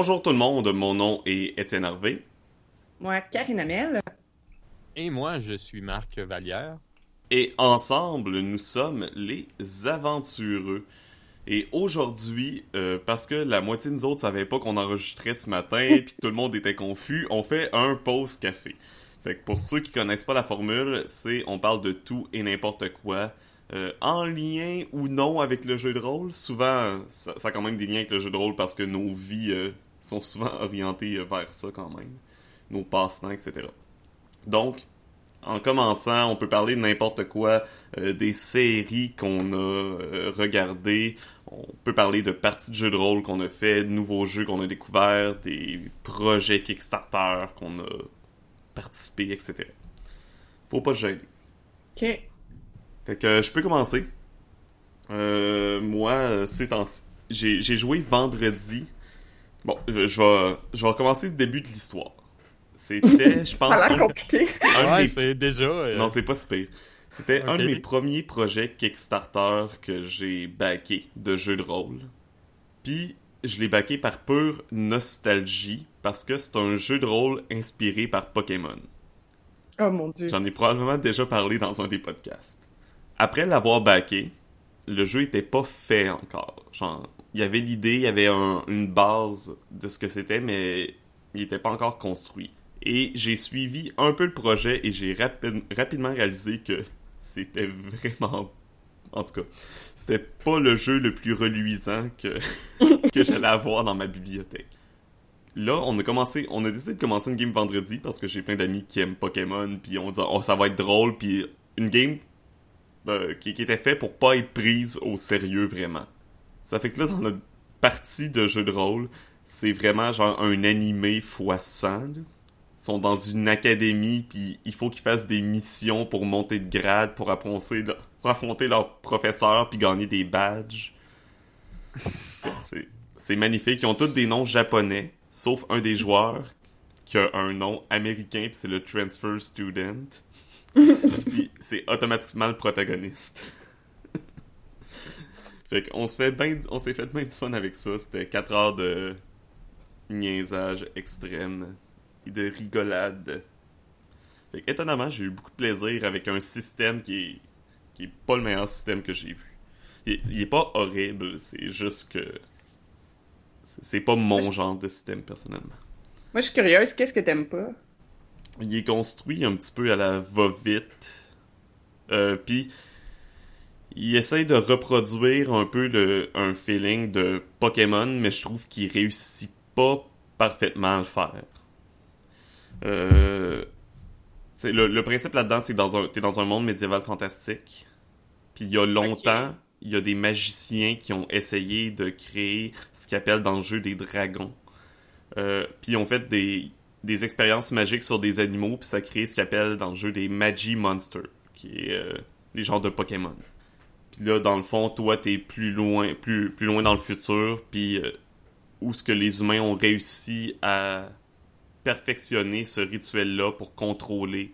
Bonjour tout le monde, mon nom est Étienne Harvey. Moi, Karine Amel. Et moi, je suis Marc Vallière. Et ensemble, nous sommes les aventureux. Et aujourd'hui, euh, parce que la moitié de nous autres savaient pas qu'on enregistrait ce matin, puis tout le monde était confus, on fait un pause café. Fait que pour ceux qui connaissent pas la formule, c'est on parle de tout et n'importe quoi. Euh, en lien ou non avec le jeu de rôle. Souvent, ça, ça, a quand même des liens avec le jeu de rôle parce que nos vies euh, sont souvent orientées euh, vers ça quand même. Nos passe-temps, etc. Donc, en commençant, on peut parler de n'importe quoi, euh, des séries qu'on a euh, regardées, on peut parler de parties de jeux de rôle qu'on a fait, de nouveaux jeux qu'on a découverts, des projets Kickstarter qu'on a participé, etc. Faut pas se gêner. Ok. Fait que euh, je peux commencer. Moi, c'est en... J'ai, j'ai joué vendredi. Bon, je, je vais, je vais recommencer le début de l'histoire. C'était, je pense, Ça a l'air un, compliqué. un Ouais, mes- c'est déjà. euh, Non, c'est pas si pire. C'était un de mes premiers projets Kickstarter que j'ai backé de jeu de rôle. Puis, je l'ai backé par pure nostalgie parce que c'est un jeu de rôle inspiré par Pokémon. Oh mon dieu. J'en ai probablement déjà parlé dans un des podcasts. Après l'avoir backé, le jeu était pas fait encore. Genre, il y avait l'idée, il y avait un- une base de ce que c'était, mais il était pas encore construit. Et j'ai suivi un peu le projet et j'ai rapi- rapidement réalisé que c'était vraiment... En tout cas, c'était pas le jeu le plus reluisant que, que j'allais avoir dans ma bibliothèque. Là, on a commencé, on a décidé de commencer une game vendredi parce que j'ai plein d'amis qui aiment Pokémon, puis on dit oh ça va être drôle, puis une game euh, qui, qui était faite pour pas être prise au sérieux vraiment. Ça fait que là dans notre partie de jeu de rôle, c'est vraiment genre un animé x 100. là. Ils sont dans une académie, puis il faut qu'ils fassent des missions pour monter de grade, pour affronter, pour affronter leur professeur, puis gagner des badges. C'est magnifique. Ils ont tous des noms japonais, sauf un des joueurs qui a un nom américain, puis c'est le Transfer Student. C'est automatiquement le protagoniste. Fait qu'on se fait ben, on s'est fait bien du fun avec ça. C'était 4 heures de niaisage extrême et de rigolade. Fait que, étonnamment, j'ai eu beaucoup de plaisir avec un système qui est, qui est pas le meilleur système que j'ai vu. Il, il est pas horrible, c'est juste que c'est c'est pas mon genre de système personnellement. Moi, je suis curieuse. Qu'est-ce que t'aimes pas? Il est construit un petit peu à la va-vite. Euh, Puis, il essaye de reproduire un peu le, un feeling de Pokémon, mais je trouve qu'il réussit pas parfaitement à le faire. Euh, le, le principe là-dedans, c'est que dans un, t'es dans un monde médiéval fantastique. Puis il y a longtemps, il y a des magiciens qui ont essayé de créer ce qu'ils appellent dans le jeu des dragons. Euh, puis ils ont fait des, des expériences magiques sur des animaux, puis ça a créé ce qu'ils appellent dans le jeu des Magi Monsters, qui est euh, les genres de Pokémon. Puis là, dans le fond, toi, t'es plus loin, plus, loin dans le futur, puis euh, où ce que les humains ont réussi à perfectionner ce rituel-là pour contrôler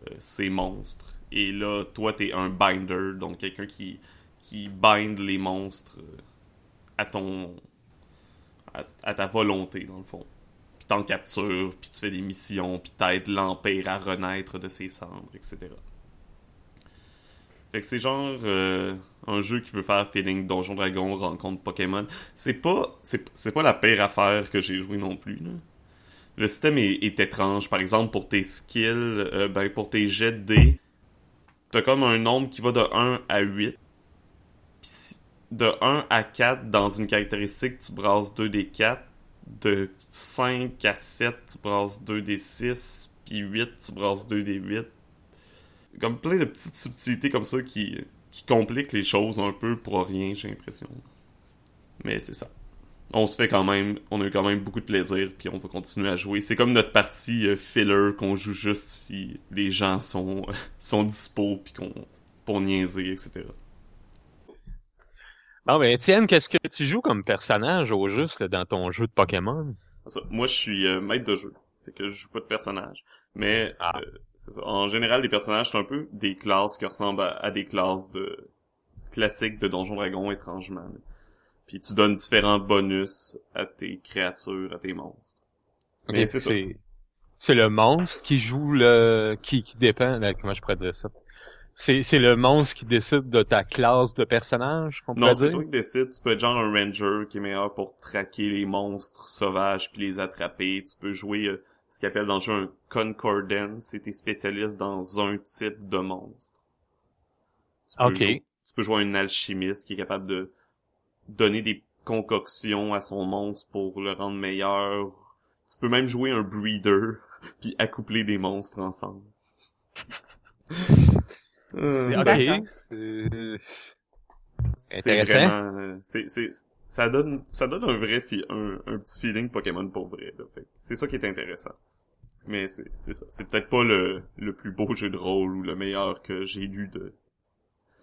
euh, ces monstres. Et là, toi, t'es un binder, donc quelqu'un qui, qui bind les monstres euh, à ton... à, à ta volonté, dans le fond puis t'en captures, puis tu fais des missions, puis t'aides l'Empire à renaître de ses cendres, etc. Fait que c'est genre euh, un jeu qui veut faire feeling Donjon Dragon rencontre Pokémon. C'est pas pas la pire affaire que j'ai joué non plus. Le système est, étrange. Par exemple, pour tes skills, euh, ben pour tes jets de dés, t'as comme un nombre qui va de 1 à 8. Puis si- de 1 à 4 dans une caractéristique, tu brasses 2 des 4 de 5 à 7, tu brasses 2 des 6, puis 8, tu brasses 2 des 8. Comme plein de petites subtilités comme ça qui, qui compliquent les choses un peu pour rien, j'ai l'impression. Mais c'est ça. On se fait quand même, on a eu quand même beaucoup de plaisir, puis on va continuer à jouer. C'est comme notre partie euh, filler qu'on joue juste si les gens sont, sont dispo, puis qu'on pour niaiser, etc. Bon, ben, Étienne, qu'est-ce que tu joues comme personnage au juste là, dans ton jeu de Pokémon? Moi, je suis euh, maître de jeu. Fait que je joue pas de personnage. Mais, Ah. euh, c'est ça. En général, les personnages sont un peu des classes qui ressemblent à, à des classes de classiques de Donjon Dragon, étrangement. là. Puis tu donnes différents bonus à tes créatures, à tes monstres. Ok, Mais c'est c'est le monstre qui joue le qui qui dépend là, comment je pourrais dire ça? C'est c'est le monstre qui décide de ta classe de personnage qu'on Non, c'est toi qui décides. Tu peux être genre un ranger qui est meilleur pour traquer les monstres sauvages puis les attraper. Tu peux jouer euh, ce qu'ils appellent dans le jeu un concordance. C'est tes spécialistes dans un type de monstre. Tu peux Ok. jouer- tu peux jouer un alchimiste qui est capable de donner des concoctions à son monstre pour le rendre meilleur. Tu peux même jouer un breeder puis accoupler des monstres ensemble. Euh, c'est- Intéressant. vraiment, euh, c'est, c'est, ça donne, ça donne un vrai, fi- un, un petit feeling Pokémon pour vrai, là. Fait que c'est ça qui est intéressant. Mais c'est, c'est ça. C'est peut-être pas le, le plus beau jeu de rôle ou le meilleur que j'ai lu de.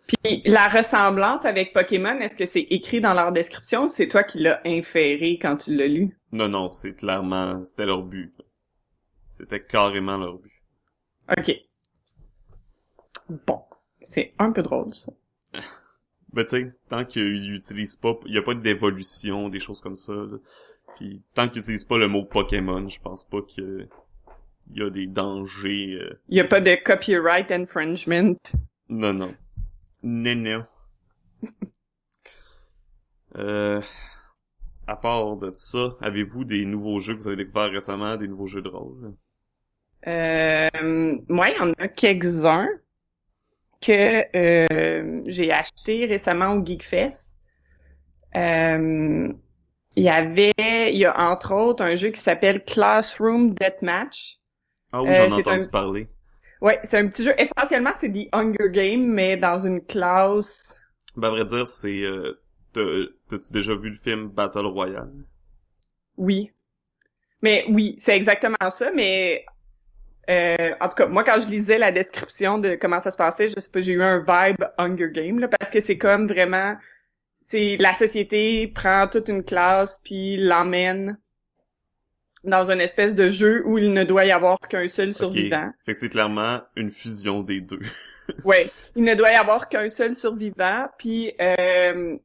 Puis la ressemblance avec Pokémon, est-ce que c'est écrit dans leur description ou c'est toi qui l'as inféré quand tu l'as lu? Non, non, c'est clairement, c'était leur but. C'était carrément leur but. OK. Bon. C'est un peu drôle, ça. Ben, tu sais, tant qu'ils utilisent pas, il y a pas d'évolution, des choses comme ça, là. Puis, tant qu'ils utilisent pas le mot Pokémon, je pense pas que il y a des dangers, euh, Il y a pas de copyright infringement. Non, non. Non, non. euh, à part de ça, avez-vous des nouveaux jeux que vous avez découverts récemment, des nouveaux jeux de rôle? Euh, moi, il y en a quelques-uns que euh, j'ai acheté récemment au GeekFest. Euh, il y avait, il y a entre autres un jeu qui s'appelle Classroom Deathmatch. Ah oui, Euh, j'en ai entendu un- parler. Ouais, c'est un petit jeu. Essentiellement, c'est des Hunger Games, mais dans une classe. Ben, à vrai dire, c'est... Euh, t'as- T'as-tu déjà vu le film Battle Royale? Oui. Mais oui, c'est exactement ça, mais euh, en tout cas, moi quand je lisais la description de comment ça se passait, je sais pas, j'ai eu un vibe Hunger Game là, parce que c'est comme vraiment c'est la société prend toute une classe puis l'emmène dans une espèce de jeu où il ne doit y avoir qu'un seul survivant. Fait que c'est clairement une fusion des deux. Ouais, il ne doit y avoir qu'un seul survivant, puis euh,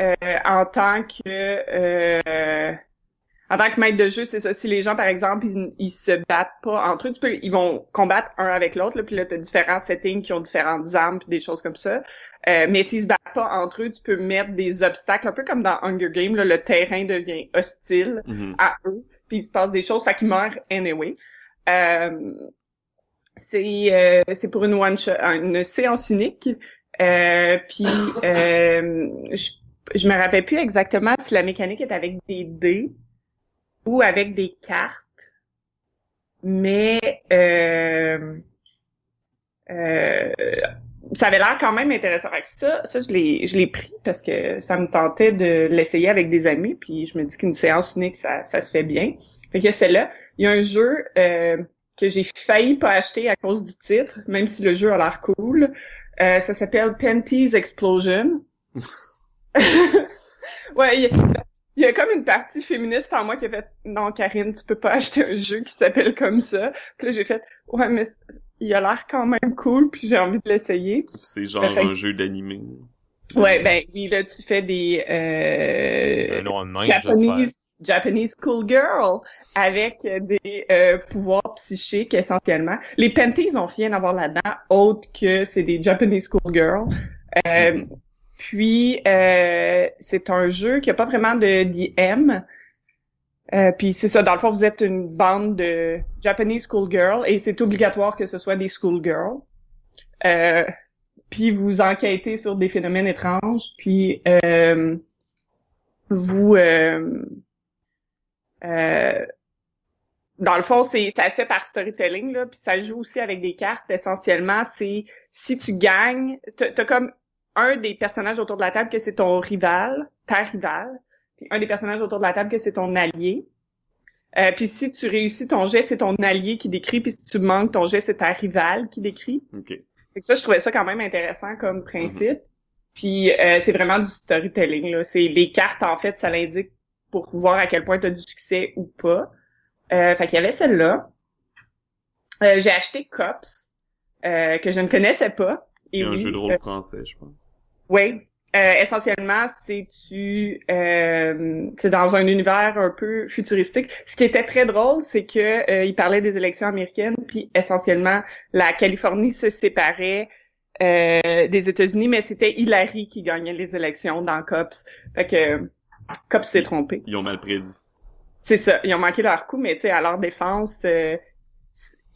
euh, en tant que euh, en tant que maître de jeu, c'est ça. Si les gens, par exemple, ils, ils se battent pas entre eux, tu peux, ils vont combattre un avec l'autre, là, puis là, t'as différents settings qui ont différentes armes puis des choses comme ça. Euh, mais s'ils se battent pas entre eux, tu peux mettre des obstacles, un peu comme dans Hunger Games, là, le terrain devient hostile Mhm. à eux, puis il se passe des choses, fait qu'ils meurent anyway. Euh, c'est euh, c'est pour une one shot, une séance unique. Euh, puis euh, je, je me rappelle plus exactement si la mécanique est avec des dés ou avec des cartes, mais euh, euh, ça avait l'air quand même intéressant. Fait que ça, ça je l'ai je l'ai pris parce que ça me tentait de l'essayer avec des amis, puis je me dis qu'une séance unique ça ça se fait bien. Fait que celle-là, il y a un jeu euh, que j'ai failli pas acheter à cause du titre, même si le jeu a l'air cool. Euh, ça s'appelle Panties Explosion. ouais, il y, a- il y a comme une partie féministe en moi qui a fait non Karine, tu peux pas acheter un jeu qui s'appelle comme ça. Puis là j'ai fait ouais mais il a l'air quand même cool puis j'ai envie de l'essayer. C'est genre Fait que- un jeu d'animé. Ouais, ben oui là tu fais des euh, Un. Japanese Japanese Schoolgirl avec des euh, pouvoirs psychiques essentiellement. Les panties ont rien à voir là-dedans autre que c'est des Japanese Schoolgirl. Euh, Mhm. Puis euh, c'est un jeu qui a pas vraiment de DM. Euh, puis c'est ça, dans le fond, vous êtes une bande de Japanese Schoolgirl et c'est obligatoire que ce soit des Schoolgirls. Euh, puis vous enquêtez sur des phénomènes étranges, puis euh, vous euh, euh, dans le fond, c'est ça se fait par storytelling là, puis ça joue aussi avec des cartes. Essentiellement, c'est si tu gagnes, t'as comme un des personnages autour de la table que c'est ton rival, ta rivale, puis un des personnages autour de la table que c'est ton allié. Euh, puis si tu réussis ton jet, c'est ton allié qui décrit, puis si tu manques ton jet, c'est ta rivale qui décrit. Ok. Fait que ça, je trouvais ça quand même intéressant comme principe. Puis euh, c'est vraiment du storytelling. Là. C'est les cartes, en fait, ça l'indique pour voir à quel point tu as du succès ou pas. Euh, fait qu'il y avait celle-là. Euh, j'ai acheté Cops, euh, que je ne connaissais pas. A un jeu de rôle euh, français, je pense. Oui. euh, essentiellement, c'est tu, euh, c'est dans un univers un peu futuristique. Ce qui était très drôle, c'est que euh, il parlait des élections américaines, puis essentiellement la Californie se séparait euh, des États-Unis, mais c'était Hillary qui gagnait les élections dans Cops. Fait que Cops s'est trompé. Ils ont mal prédit. C'est ça, ils ont manqué leur coup, mais tu sais, à leur défense, euh,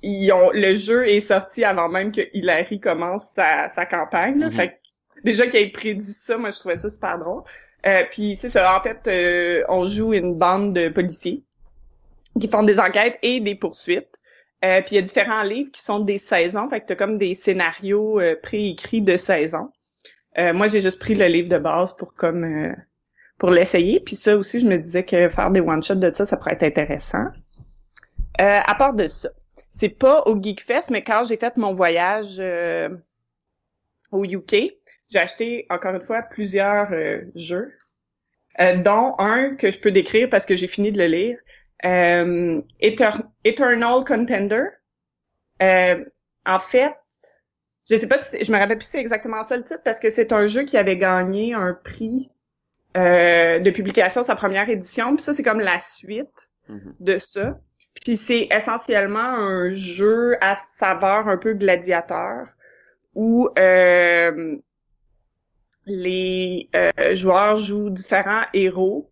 ils ont le jeu est sorti avant même que Hillary commence sa, sa campagne. Là, Mhm. Fait que déjà qu'il ait prédit ça, moi je trouvais ça super drôle. Euh, puis c'est ça, en fait, euh, on joue une bande de policiers qui font des enquêtes et des poursuites. Euh, puis il y a différents livres qui sont des saisons, fait que t'as comme des scénarios euh, préécrits de saison. Euh, moi j'ai juste pris le livre de base pour comme euh, pour l'essayer. Puis ça aussi, je me disais que faire des one-shots de ça, ça pourrait être intéressant. À part de ça, c'est pas au Geekfest, mais quand j'ai fait mon voyage au UK, j'ai acheté encore une fois plusieurs euh, jeux, euh, dont un que je peux décrire parce que j'ai fini de le lire, euh, Eter- Eternal Contender. Euh, en fait, je sais pas si je me rappelle plus si c'est exactement ça le titre parce que c'est un jeu qui avait gagné un prix euh, de publication sa première édition. Puis ça c'est comme la suite Mhm. de ça. Puis c'est essentiellement un jeu à saveur un peu gladiateur où euh, les euh, joueurs jouent différents héros,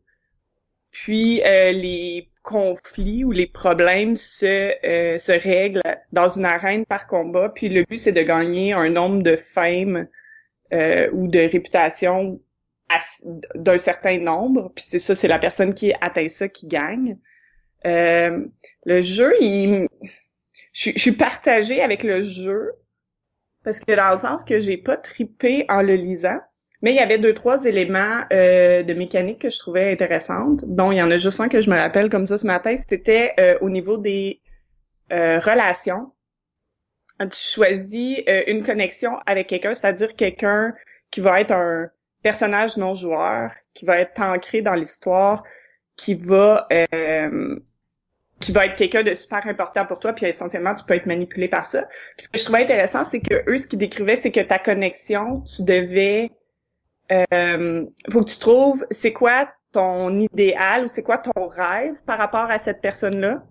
puis euh, les conflits ou les problèmes se, euh, se règlent dans une arène par combat, puis le but c'est de gagner un nombre de fame euh, ou de réputation d'un certain nombre, puis c'est ça, c'est la personne qui atteint ça qui gagne. Euh, le jeu, il, je, je suis partagée avec le jeu parce que dans le sens que j'ai pas tripé en le lisant, mais il y avait deux trois éléments euh, de mécanique que je trouvais intéressantes, dont il y en a juste un que je me rappelle comme ça ce matin, c'était euh, au niveau des euh, relations. Tu choisis euh, une connexion avec quelqu'un, c'est-à-dire quelqu'un qui va être un personnage non joueur, qui va être ancré dans l'histoire, qui va euh, qui va être quelqu'un de super important pour toi, puis essentiellement tu peux être manipulé par ça. Puis ce que je trouvais intéressant, c'est que eux, ce qu'ils décrivaient, c'est que ta connexion, tu devais euh, faut que tu trouves c'est quoi ton idéal ou c'est quoi ton rêve par rapport à cette personne-là.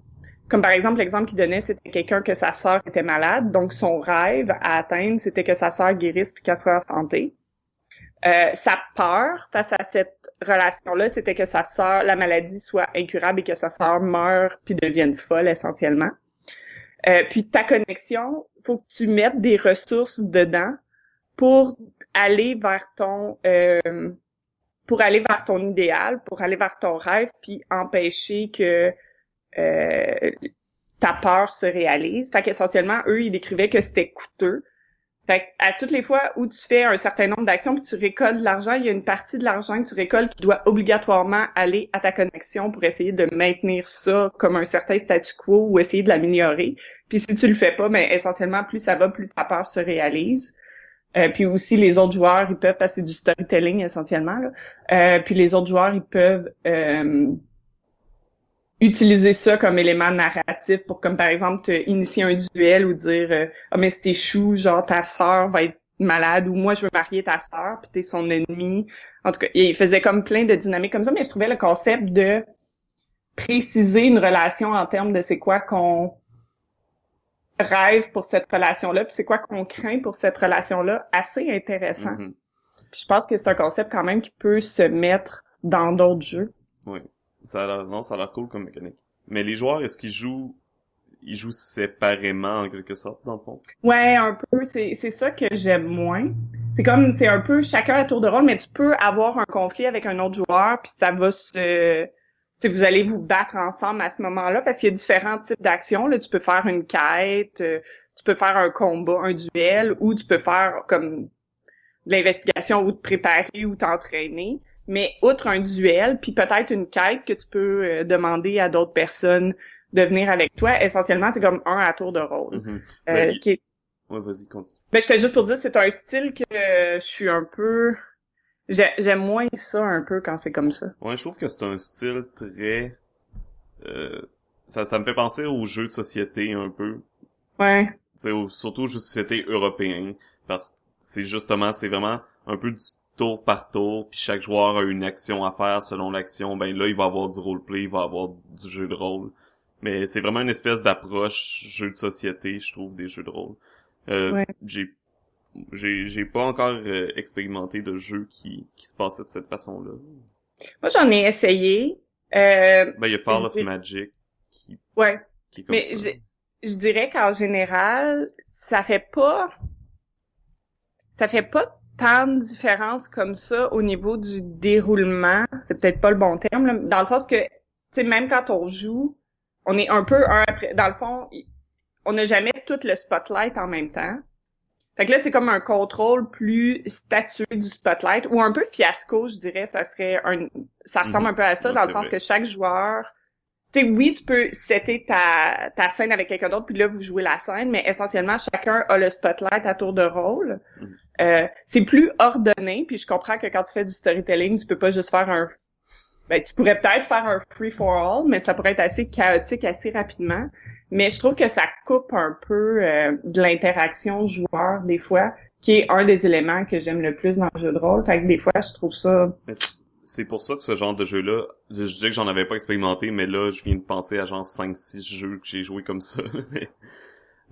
Comme par exemple, l'exemple qu'il donnait, c'était quelqu'un que sa sœur était malade, donc son rêve à atteindre, c'était que sa sœur guérisse puis qu'elle soit en santé. Euh, sa peur face à cette relation-là, c'était que sa sœur, la maladie soit incurable et que sa sœur meure puis devienne folle essentiellement. Euh, puis ta connexion, faut que tu mettes des ressources dedans pour aller vers ton euh, pour aller vers ton idéal, pour aller vers ton rêve, puis empêcher que euh, ta peur se réalise. Fait qu'essentiellement, eux, ils décrivaient que c'était coûteux. Fait à toutes les fois où tu fais un certain nombre d'actions puis tu récoltes de l'argent, il y a une partie de l'argent que tu récoltes qui doit obligatoirement aller à ta connexion pour essayer de maintenir ça comme un certain statu quo ou essayer de l'améliorer. Puis si tu le fais pas, mais essentiellement plus ça va, plus ta peur se réalise. Euh, puis aussi les autres joueurs, ils peuvent passer du storytelling essentiellement. Là. Euh, puis les autres joueurs, ils peuvent euh, utiliser ça comme élément narratif pour comme par exemple te initier un duel ou dire euh, ah mais si t'échoues, genre ta sœur va être malade ou moi je veux marier ta sœur puis t'es son ennemi. En tout cas, il faisait comme plein de dynamiques comme ça, mais je trouvais le concept de préciser une relation en termes de c'est quoi qu'on rêve pour cette relation-là, puis c'est quoi qu'on craint pour cette relation-là, assez intéressant. Mhm. Puis je pense que c'est un concept quand même qui peut se mettre dans d'autres jeux. Oui. Ça a l'air, non, ça a l'air cool comme mécanique. Mais les joueurs, est-ce qu'ils jouent, ils jouent séparément en quelque sorte, dans le fond? Ouais, un peu, c'est c'est ça que j'aime moins. C'est comme, c'est un peu chacun à tour de rôle, mais tu peux avoir un conflit avec un autre joueur, puis ça va se... Tu sais, vous allez vous battre ensemble à ce moment-là, parce qu'il y a différents types d'actions. Là, tu peux faire une quête, euh, tu peux faire un combat, un duel, ou tu peux faire comme de l'investigation ou te préparer ou t'entraîner. Mais outre un duel, puis peut-être une quête que tu peux euh, demander à d'autres personnes de venir avec toi, essentiellement, c'est comme un à tour de rôle. Mhm. Euh, Ben, il- qui est Ouais, vas-y, continue. ben, j'étais juste pour dire, c'est un style que euh, je suis un peu... j'ai- J'aime moins ça un peu quand c'est comme ça. Ouais, je trouve que c'est un style très, euh, ça, ça me fait penser aux jeux de société un peu. Ouais. Tu sais, au- surtout aux jeux de société européens. Parce que c'est justement, c'est vraiment un peu du tour par tour, puis chaque joueur a une action à faire selon l'action, ben là, il va avoir du roleplay, il va avoir du jeu de rôle. Mais c'est vraiment une espèce d'approche jeu de société, je trouve, des jeux de rôle. Euh, Ouais. J'ai j'ai j'ai pas encore euh, expérimenté de jeu qui qui se passait de cette façon-là. Moi, j'en ai essayé. Euh, Ben il y a Fall of Magic qui ouais. qui est comme Mais ça. je, je dirais qu'en général, ça fait pas, ça fait pas tant de différence comme ça au niveau du déroulement. C'est peut-être pas le bon terme, là, dans le sens que, tu sais, même quand on joue, on est un peu un après, dans le fond, on n'a jamais tout le spotlight en même temps. Fait que là, c'est comme un contrôle plus statué du spotlight, ou un peu fiasco, je dirais, ça serait un, ça ressemble Mhm. un peu à ça, Ouais, dans le sens vrai. que chaque joueur, tu sais, oui, tu peux setter ta, ta scène avec quelqu'un d'autre, puis là, vous jouez la scène, mais essentiellement, chacun a le spotlight à tour de rôle. Mhm. Euh, c'est plus ordonné, puis je comprends que quand tu fais du storytelling, tu peux pas juste faire un... Ben, tu pourrais peut-être faire un free-for-all, mais ça pourrait être assez chaotique assez rapidement. Mais je trouve que ça coupe un peu euh, de l'interaction joueur, des fois, qui est un des éléments que j'aime le plus dans le jeu de rôle. Fait que des fois, je trouve ça... c'est- pour ça que ce genre de jeu-là, je, je disais que j'en avais pas expérimenté, mais là, je viens de penser à genre 5-6 jeux que j'ai joué comme ça. mais,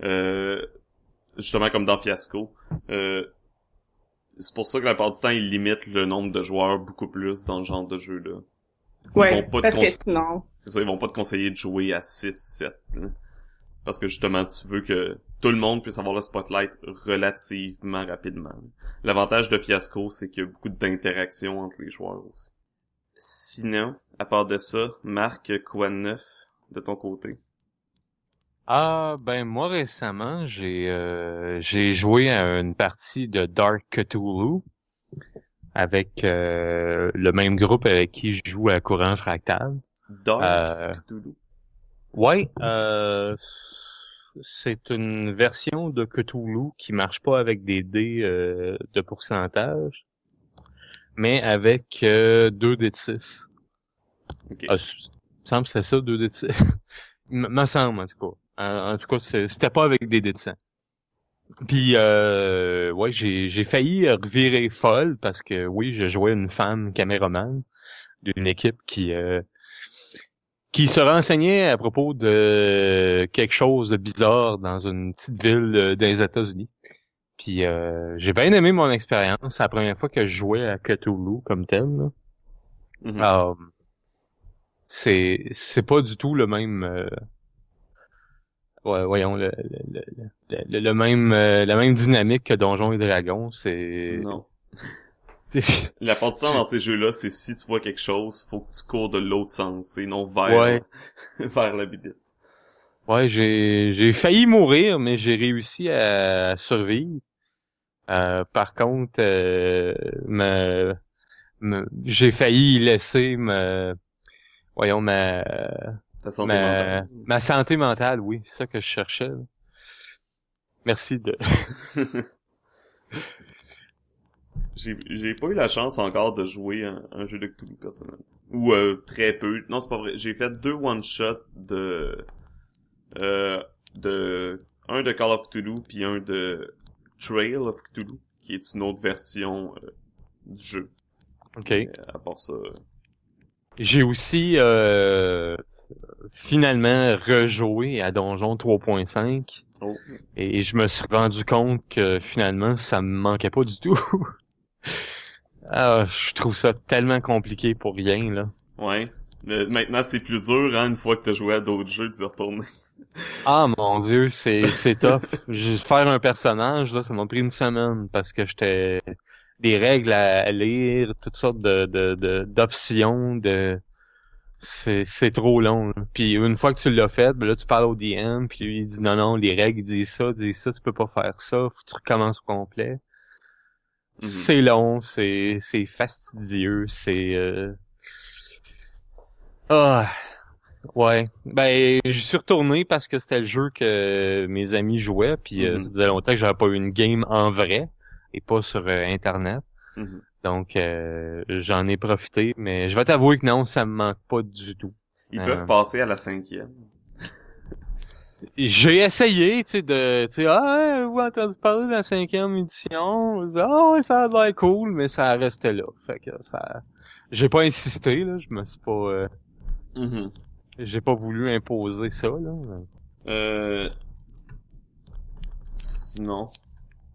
euh, justement comme dans Fiasco. Euh, c'est pour ça que la part du temps, ils limitent le nombre de joueurs beaucoup plus dans le genre de jeu-là. Ils Ouais, vont pas te parce que cons- sinon... C'est ça, ils vont pas te conseiller de jouer à 6-7. hein. Parce que justement, tu veux que tout le monde puisse avoir le spotlight relativement rapidement. L'avantage de Fiasco, c'est qu'il y a beaucoup d'interactions entre les joueurs aussi. Sinon, à part de ça, Marc, quoi de neuf de ton côté? Ah, ben moi récemment, j'ai euh, j'ai joué à une partie de Dark Cthulhu avec euh, le même groupe avec qui je joue à Courant Fractal. Dark Euh, Cthulhu. Ouais, euh, c'est une version de Cthulhu qui marche pas avec des dés euh, de pourcentage, mais avec euh, 2 dés de 6. Ok. Ah, c- me semble que c'est ça, 2 dés de 6. M- me semble, en tout cas. En, en tout cas, c'était pas avec des dés de 100. Puis, euh, ouais, j'ai, j'ai failli revirer folle parce que, oui, je jouais une femme caméraman d'une équipe qui, euh, qui se renseignait à propos de quelque chose de bizarre dans une petite ville euh, des États-Unis. Puis, euh, j'ai bien aimé mon expérience. C'est la première fois que je jouais à Cthulhu comme tel. Euh, c'est c'est pas du tout le même euh, ouais, voyons le le, le, le, le même euh, la même dynamique que Donjons et Dragons c'est Non. La part du temps dans ces jeux-là, c'est si tu vois quelque chose, faut que tu cours de l'autre sens et non vers, Ouais. vers la bibite. ouais j'ai j'ai failli mourir mais j'ai réussi à survivre Euh, par contre euh, me, me- j'ai failli laisser me voyons ma Ta santé ma, mentale. ma santé mentale, oui, c'est ça que je cherchais. Merci de. J'ai j'ai pas eu la chance encore de jouer un, un jeu de Cthulhu personnel. Ou euh, très peu. Non, c'est pas vrai. J'ai fait deux one-shots de... Euh, de... Un de Call of Cthulhu, puis un de Trail of Cthulhu, qui est une autre version euh, du jeu. Ok. À part ça... J'ai aussi euh, finalement rejoué à Donjon 3.5 Oh. et je me suis rendu compte que finalement ça me manquait pas du tout. ah, je trouve ça tellement compliqué pour rien là. Ouais. Mais maintenant, c'est plus dur, hein, une fois que t'as joué à d'autres jeux, d'y retourner. Ah mon dieu, c'est c'est tough. Je- Faire un personnage là, ça m'a pris une semaine parce que j'étais des règles à, lire, toutes sortes de de de- d'options, de, c'est c'est trop long. là. Puis une fois que tu l'as fait, ben là tu parles au DM, puis lui il dit non non, les règles disent ça, disent ça, tu peux pas faire ça, faut que tu recommences au complet. Mhm. C'est long, c'est c'est fastidieux, c'est euh... ah ouais. Ben je suis retourné parce que c'était le jeu que mes amis jouaient, puis euh, Mhm. ça faisait longtemps que j'avais pas eu une game en vrai et pas sur euh, internet. Mhm. Donc euh, j'en ai profité, mais je vais t'avouer que non, ça me manque pas du tout. Ils Euh. peuvent passer à la cinquième. J'ai essayé, tu sais, de, tu sais, ah, vous avez entendu parler de la cinquième édition? Ah, ouais, ça a l'air cool, mais ça restait là. Fait que ça, j'ai pas insisté, là, je me suis pas, euh, Mhm. j'ai pas voulu imposer ça, là. Euh... Sinon,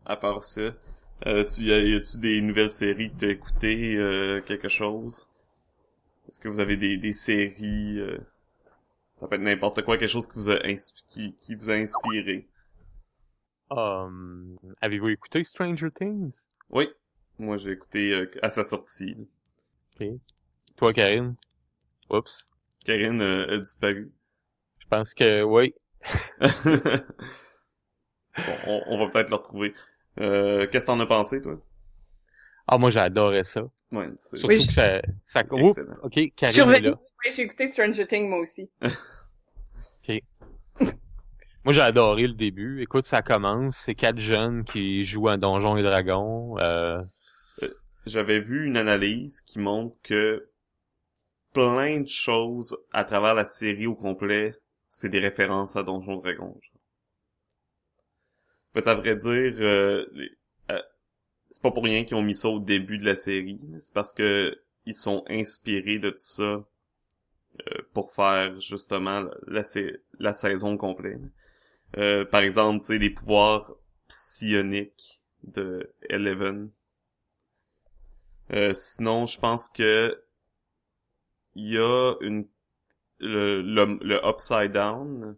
à part ça, euh, tu, y a- y a-tu des nouvelles séries que t'as écoutées, euh, quelque chose? Est-ce que vous avez des, des séries, euh, ça peut être n'importe quoi, quelque chose qui vous a, inspi- qui, qui vous a inspiré? Um, avez-vous écouté Stranger Things? Oui, moi j'ai écouté euh, à sa sortie. Toi, Karine? Oups. Karine euh, a disparu. Je pense que, oui. bon, on, on va peut-être le retrouver. Euh, Qu'est-ce que t'en as pensé, toi? Ah, moi, j'adorais ça. Ouais, Surtout Oui, que ça, ça, Oups, ok, Karine est là. Oui, j'ai écouté Stranger Things, moi aussi. Moi, j'ai adoré le début. Écoute, ça commence. C'est quatre jeunes qui jouent à Donjons et Dragons. Euh, J'avais vu une analyse qui montre que plein de choses à travers la série au complet, c'est des références à Donjons Dragons. genre. Fait, ça vrai dire, euh, euh, c'est pas pour rien qu'ils ont mis ça au début de la série. C'est parce que ils sont inspirés de tout ça euh, pour faire justement la, la, sa- la saison complète. Euh, par exemple, tu sais, les pouvoirs psioniques de Eleven. Euh, sinon, je pense que il y a une le, le, le Upside Down.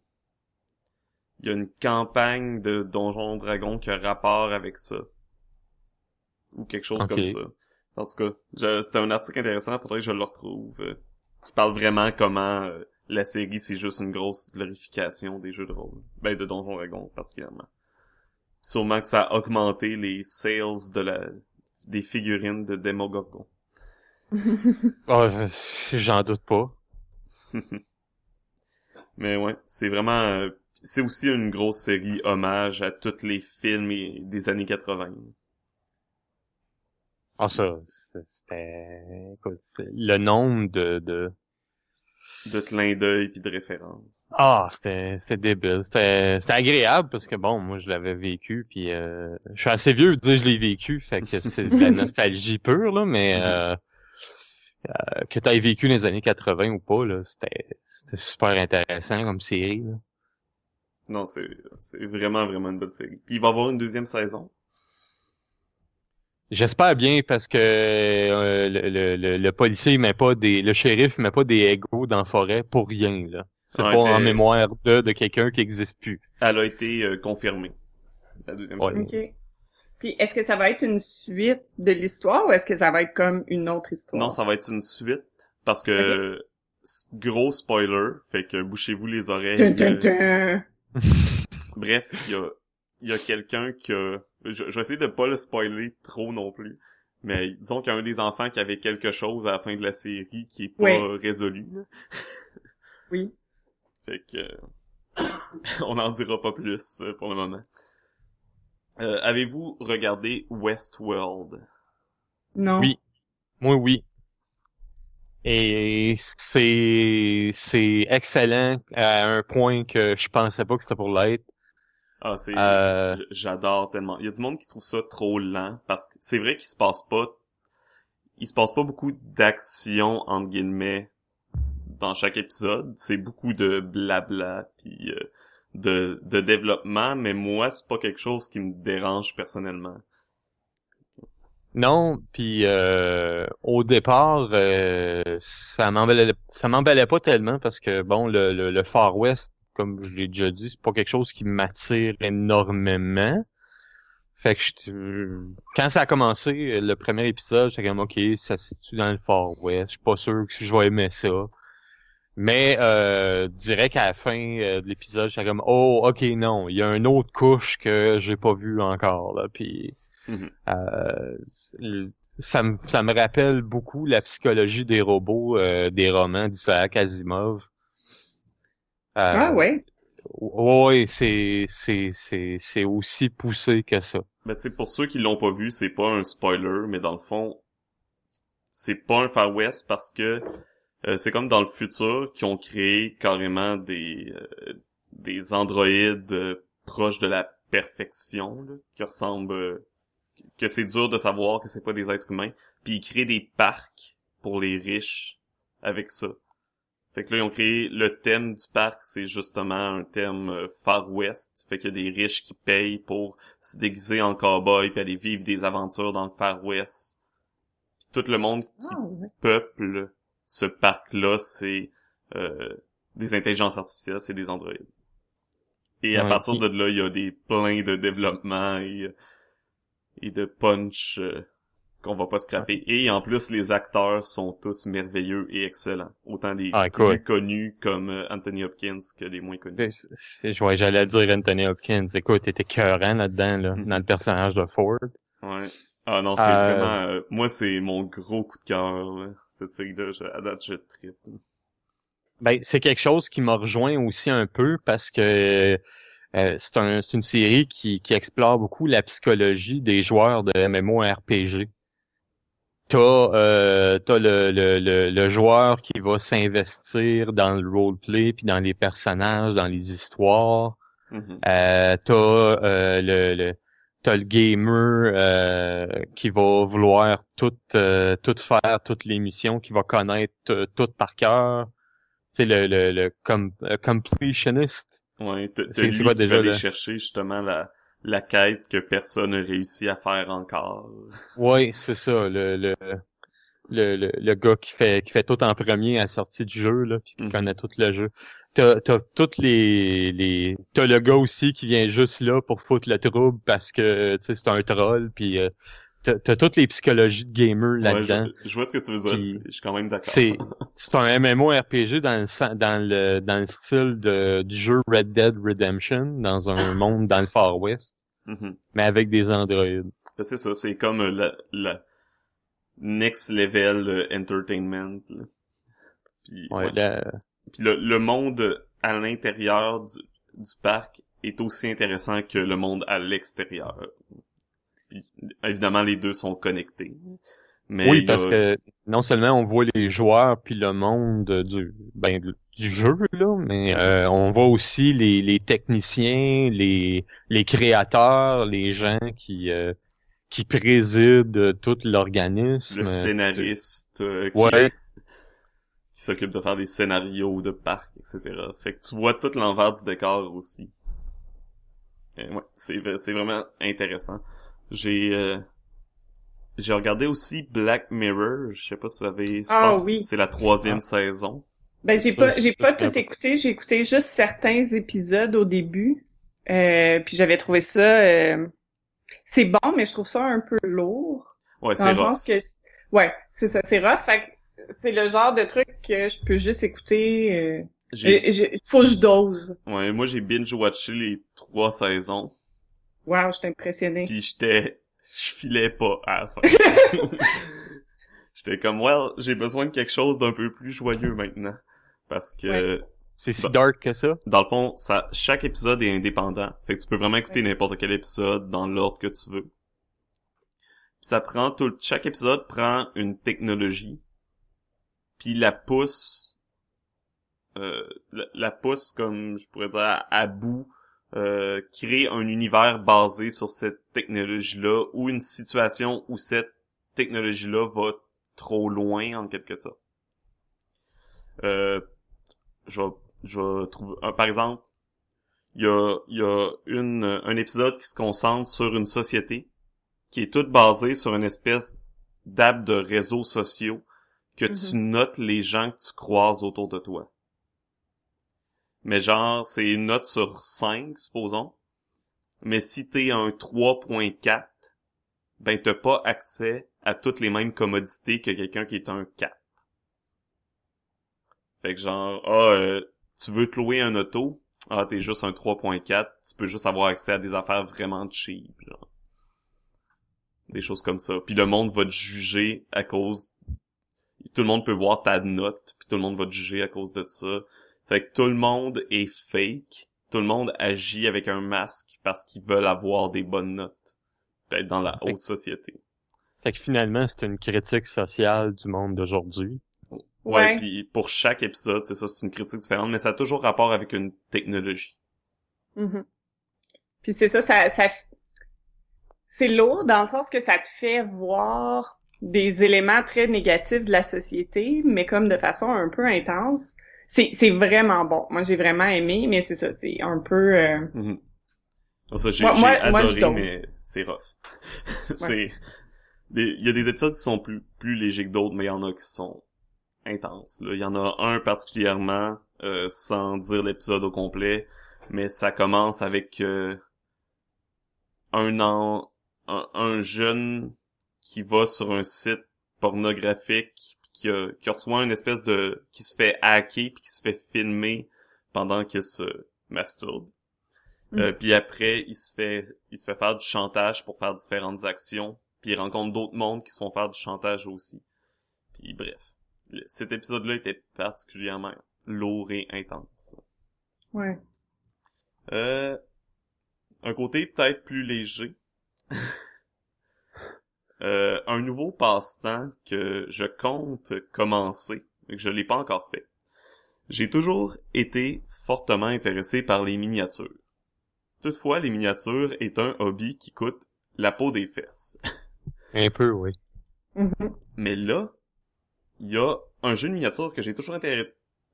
Il y a une campagne de Donjons Dragons qui a rapport avec ça. Ou quelque chose comme ça. En tout cas, c'était un article intéressant, faudrait que je le retrouve. Qui parle vraiment comment euh, la série c'est juste une grosse glorification des jeux de rôle. Ben de Donjons Dragons particulièrement. Sûrement que ça a augmenté les sales de la des figurines de Demogorgon. oh, j'en doute pas. Mais ouais, c'est vraiment euh, c'est aussi une grosse série hommage à tous les films des années 80. Ah, ça, c'était, écoute, le nombre de, de, De clins d'œil puis de références. ah, c'était, c'était débile. C'était, c'était agréable parce que bon, moi, je l'avais vécu puis euh, je suis assez vieux pour dire que je l'ai vécu, fait que c'est de la nostalgie pure, là, mais, euh, euh, que t'aies vécu les années 80 ou pas, là, c'était, c'était super intéressant comme série, là. Non, c'est c'est vraiment vraiment une bonne série. Puis il va y avoir une deuxième saison. J'espère bien parce que euh, le, le, le, le policier met pas des le shérif met pas des égos dans la forêt pour rien là. C'est Ouais, pas en mémoire de de quelqu'un qui existe plus. Elle a été euh, confirmée. La deuxième Ouais. saison. OK. Puis, est-ce que ça va être une suite de l'histoire ou est-ce que ça va être comme une autre histoire? Non, ça va être une suite parce que gros spoiler, fait que bouchez-vous les oreilles. Dun, dun, dun. Bref, il y a, il y a quelqu'un qui a... Je, je vais essayer de pas le spoiler trop non plus. Mais disons qu'il y a un des enfants qui avait quelque chose à la fin de la série qui est pas Oui. résolu. Oui. Fait que... on n'en dira pas plus euh, pour le moment. Euh, Avez-vous regardé Westworld? Non. Oui. Moi oui. Et c'est c'est excellent à un point que je pensais pas que c'était pour l'être. Ah, c'est... Euh, J'adore tellement. Il y a du monde qui trouve ça trop lent parce que c'est vrai qu'il se passe pas... Il se passe pas beaucoup d'action, entre guillemets, dans chaque épisode. C'est beaucoup de blabla, puis euh, de, de développement, mais moi, c'est pas quelque chose qui me dérange personnellement. Non, puis euh, au départ, euh, ça m'emballait, ça m'emballait pas tellement parce que bon, le, le, le Far West, comme je l'ai déjà dit, c'est pas quelque chose qui m'attire énormément. Fait que je- quand ça a commencé, le premier épisode, j'étais comme ok, ça se situe dans le Far West, je suis pas sûr que je vais aimer ça. Mais euh, direct à la fin euh, de l'épisode, j'étais comme oh ok non, il y a une autre couche que j'ai pas vue encore là, puis Mhm. euh, ça me ça me rappelle beaucoup la psychologie des robots euh, des romans d'Isaac Asimov. Euh, Ah ouais. Ouais, c'est c'est c'est c'est aussi poussé que ça. Mais tu sais, pour ceux qui l'ont pas vu, c'est pas un spoiler, mais dans le fond, c'est pas un Far West parce que euh, c'est comme dans le futur qu'ils ont créé carrément des euh, des androïdes euh, proches de la perfection, là, qui ressemblent... euh, que c'est dur de savoir que c'est pas des êtres humains. Puis ils créent des parcs pour les riches avec ça. Fait que là, ils ont créé le thème du parc, c'est justement un thème euh, Far West. Fait qu'il y a des riches qui payent pour se déguiser en cowboy puis aller vivre des aventures dans le Far West. Puis tout le monde qui Ah, ouais. peuple ce parc-là, c'est euh, des intelligences artificielles, c'est des androïdes. Et à partir puis- de là, il y a des plein de développements et, euh, et de punch euh, qu'on va pas scraper. Et en plus, les acteurs sont tous merveilleux et excellents. Autant les Ah, cool. plus connus comme euh, Anthony Hopkins que les moins connus. Ouais, j'allais dire Anthony Hopkins. Écoute, t'étais cœurant là-dedans, là, Mhm. dans le personnage de Ford. Ouais. Ah non, c'est Euh, vraiment... euh, moi, c'est mon gros coup de cœur, cette série-là. À date, je tripe. Ben, c'est quelque chose qui m'a rejoint aussi un peu parce que euh, c'est un, c'est une série qui, qui explore beaucoup la psychologie des joueurs de MMORPG. T'as euh, t'as le, le, le, le joueur qui va s'investir dans le roleplay puis dans les personnages, dans les histoires. Mhm. Euh, t'as euh, le, le t'as le gamer euh, qui va vouloir tout euh, tout faire toutes les missions, qui va connaître euh, tout par cœur. C'est le le, le com- completionist. Ouais, t'as lui qui déjà, aller chercher justement la, la quête que personne n'a réussi à faire encore. Ouais, c'est ça, le, le le, le le gars qui fait qui fait tout en premier à la sortie du jeu là, puis qui Mhm. connaît tout le jeu. T'as t'as toutes les les t'as le gars aussi qui vient juste là pour foutre le trouble parce que tu sais c'est un troll puis euh, t'as toutes les psychologies de gamer Ouais, là-dedans. je, je vois ce que tu veux dire, Puis, je suis quand même d'accord. C'est c'est un MMORPG dans le dans le dans le style de du jeu Red Dead Redemption dans un monde dans le Far West Mhm. mais avec des androïdes. Ben, C'est ça, c'est comme euh, la, la next level euh, entertainment. là. Puis, Ouais, ouais. Puis le, le monde à l'intérieur du, du parc est aussi intéressant que le monde à l'extérieur. Évidemment, les deux sont connectés. Mais oui, a- parce que non seulement on voit les joueurs puis le monde du ben du jeu là, mais euh, on voit aussi les, les techniciens, les les créateurs, les gens qui euh, qui président tout l'organisme. le scénariste euh, qui, Ouais. qui s'occupe de faire des scénarios de parc, etc. Fait que tu vois tout l'envers du décor aussi. Et ouais, c'est c'est vraiment intéressant. J'ai euh, j'ai regardé aussi Black Mirror, je sais pas si vous avez Ah oui. c'est la troisième saison. Ben j'ai pas j'ai pas tout écouté, j'ai écouté juste certains épisodes au début. Euh, puis j'avais trouvé ça euh, c'est bon mais je trouve ça un peu lourd. Ouais, c'est rough. que ouais, c'est ça, c'est rough. Fait que c'est le genre de truc que je peux juste écouter euh, euh, faut que je dose. ouais, moi j'ai binge watché les trois saisons, Wow, je suis impressionnée. puis j'étais je filais pas à la fin. J'étais comme well, j'ai besoin de quelque chose d'un peu plus joyeux maintenant parce que C'est si Bah. dark que ça? dans le fond, ça, chaque épisode est indépendant. Fait que tu peux vraiment écouter n'importe quel épisode dans l'ordre que tu veux. Puis ça prend tout, chaque épisode prend une technologie, puis la pousse, euh, la, la pousse comme je pourrais dire à, à bout, euh, crée un univers basé sur cette technologie-là ou une situation où cette technologie-là va trop loin en quelque sorte. Euh, je je un- par exemple, il y a, il y a une, un épisode qui se concentre sur une société qui est toute basée sur une espèce d'app de réseaux sociaux que tu notes les gens que tu croises autour de toi. Mais genre, c'est une note sur 5, supposons. Mais si t'es un 3.4, ben t'as pas accès à toutes les mêmes commodités que quelqu'un qui est un 4. Fait que genre, ah, euh, tu veux te louer un auto, ah, t'es juste un 3.4, tu peux juste avoir accès à des affaires vraiment cheap, genre. Des choses comme ça. Puis le monde va te juger à cause... Tout le monde peut voir ta note, puis tout le monde va te juger à cause de ça. Fait que tout le monde est fake. Tout le monde agit avec un masque parce qu'ils veulent avoir des bonnes notes. Peut-être dans la Fait- haute société. Fait que finalement, c'est une critique sociale du monde d'aujourd'hui. Ouais, Ouais. puis pour chaque épisode, c'est ça, c'est une critique différente, mais ça a toujours rapport avec une technologie. Mhm. Puis c'est ça, ça, ça c'est lourd dans le sens que ça te fait voir des éléments très négatifs de la société, mais comme de façon un peu intense. C'est, c'est vraiment bon. Moi, j'ai vraiment aimé, mais c'est ça, c'est un peu... euh, Mhm. Ça, j'ai Moi- j'ai moi- je adoré, mais c'est rough. c'est... Il y a des épisodes qui sont plus, plus légers que d'autres, mais il y en a qui sont intenses. là. Il y en a un particulièrement, euh, sans dire l'épisode au complet, mais ça commence avec euh, un an, un, un jeune qui va sur un site pornographique qui, a- qui reçoit une espèce de qui se fait hacker puis qui se fait filmer pendant qu'il se masturbe. Euh, puis après, il se fait il se fait faire du chantage pour faire différentes actions, puis il rencontre d'autres mondes qui se font faire du chantage aussi. Puis bref, cet épisode-là était particulièrement lourd et intense. ouais. Euh, un côté peut-être plus léger. Euh, un nouveau passe-temps que je compte commencer, mais que je l'ai pas encore fait. J'ai toujours été fortement intéressé par les miniatures. Toutefois, les miniatures est un hobby qui coûte la peau des fesses. Un peu, oui. Mhm. Mais là, il y a un jeu de miniature que j'ai toujours,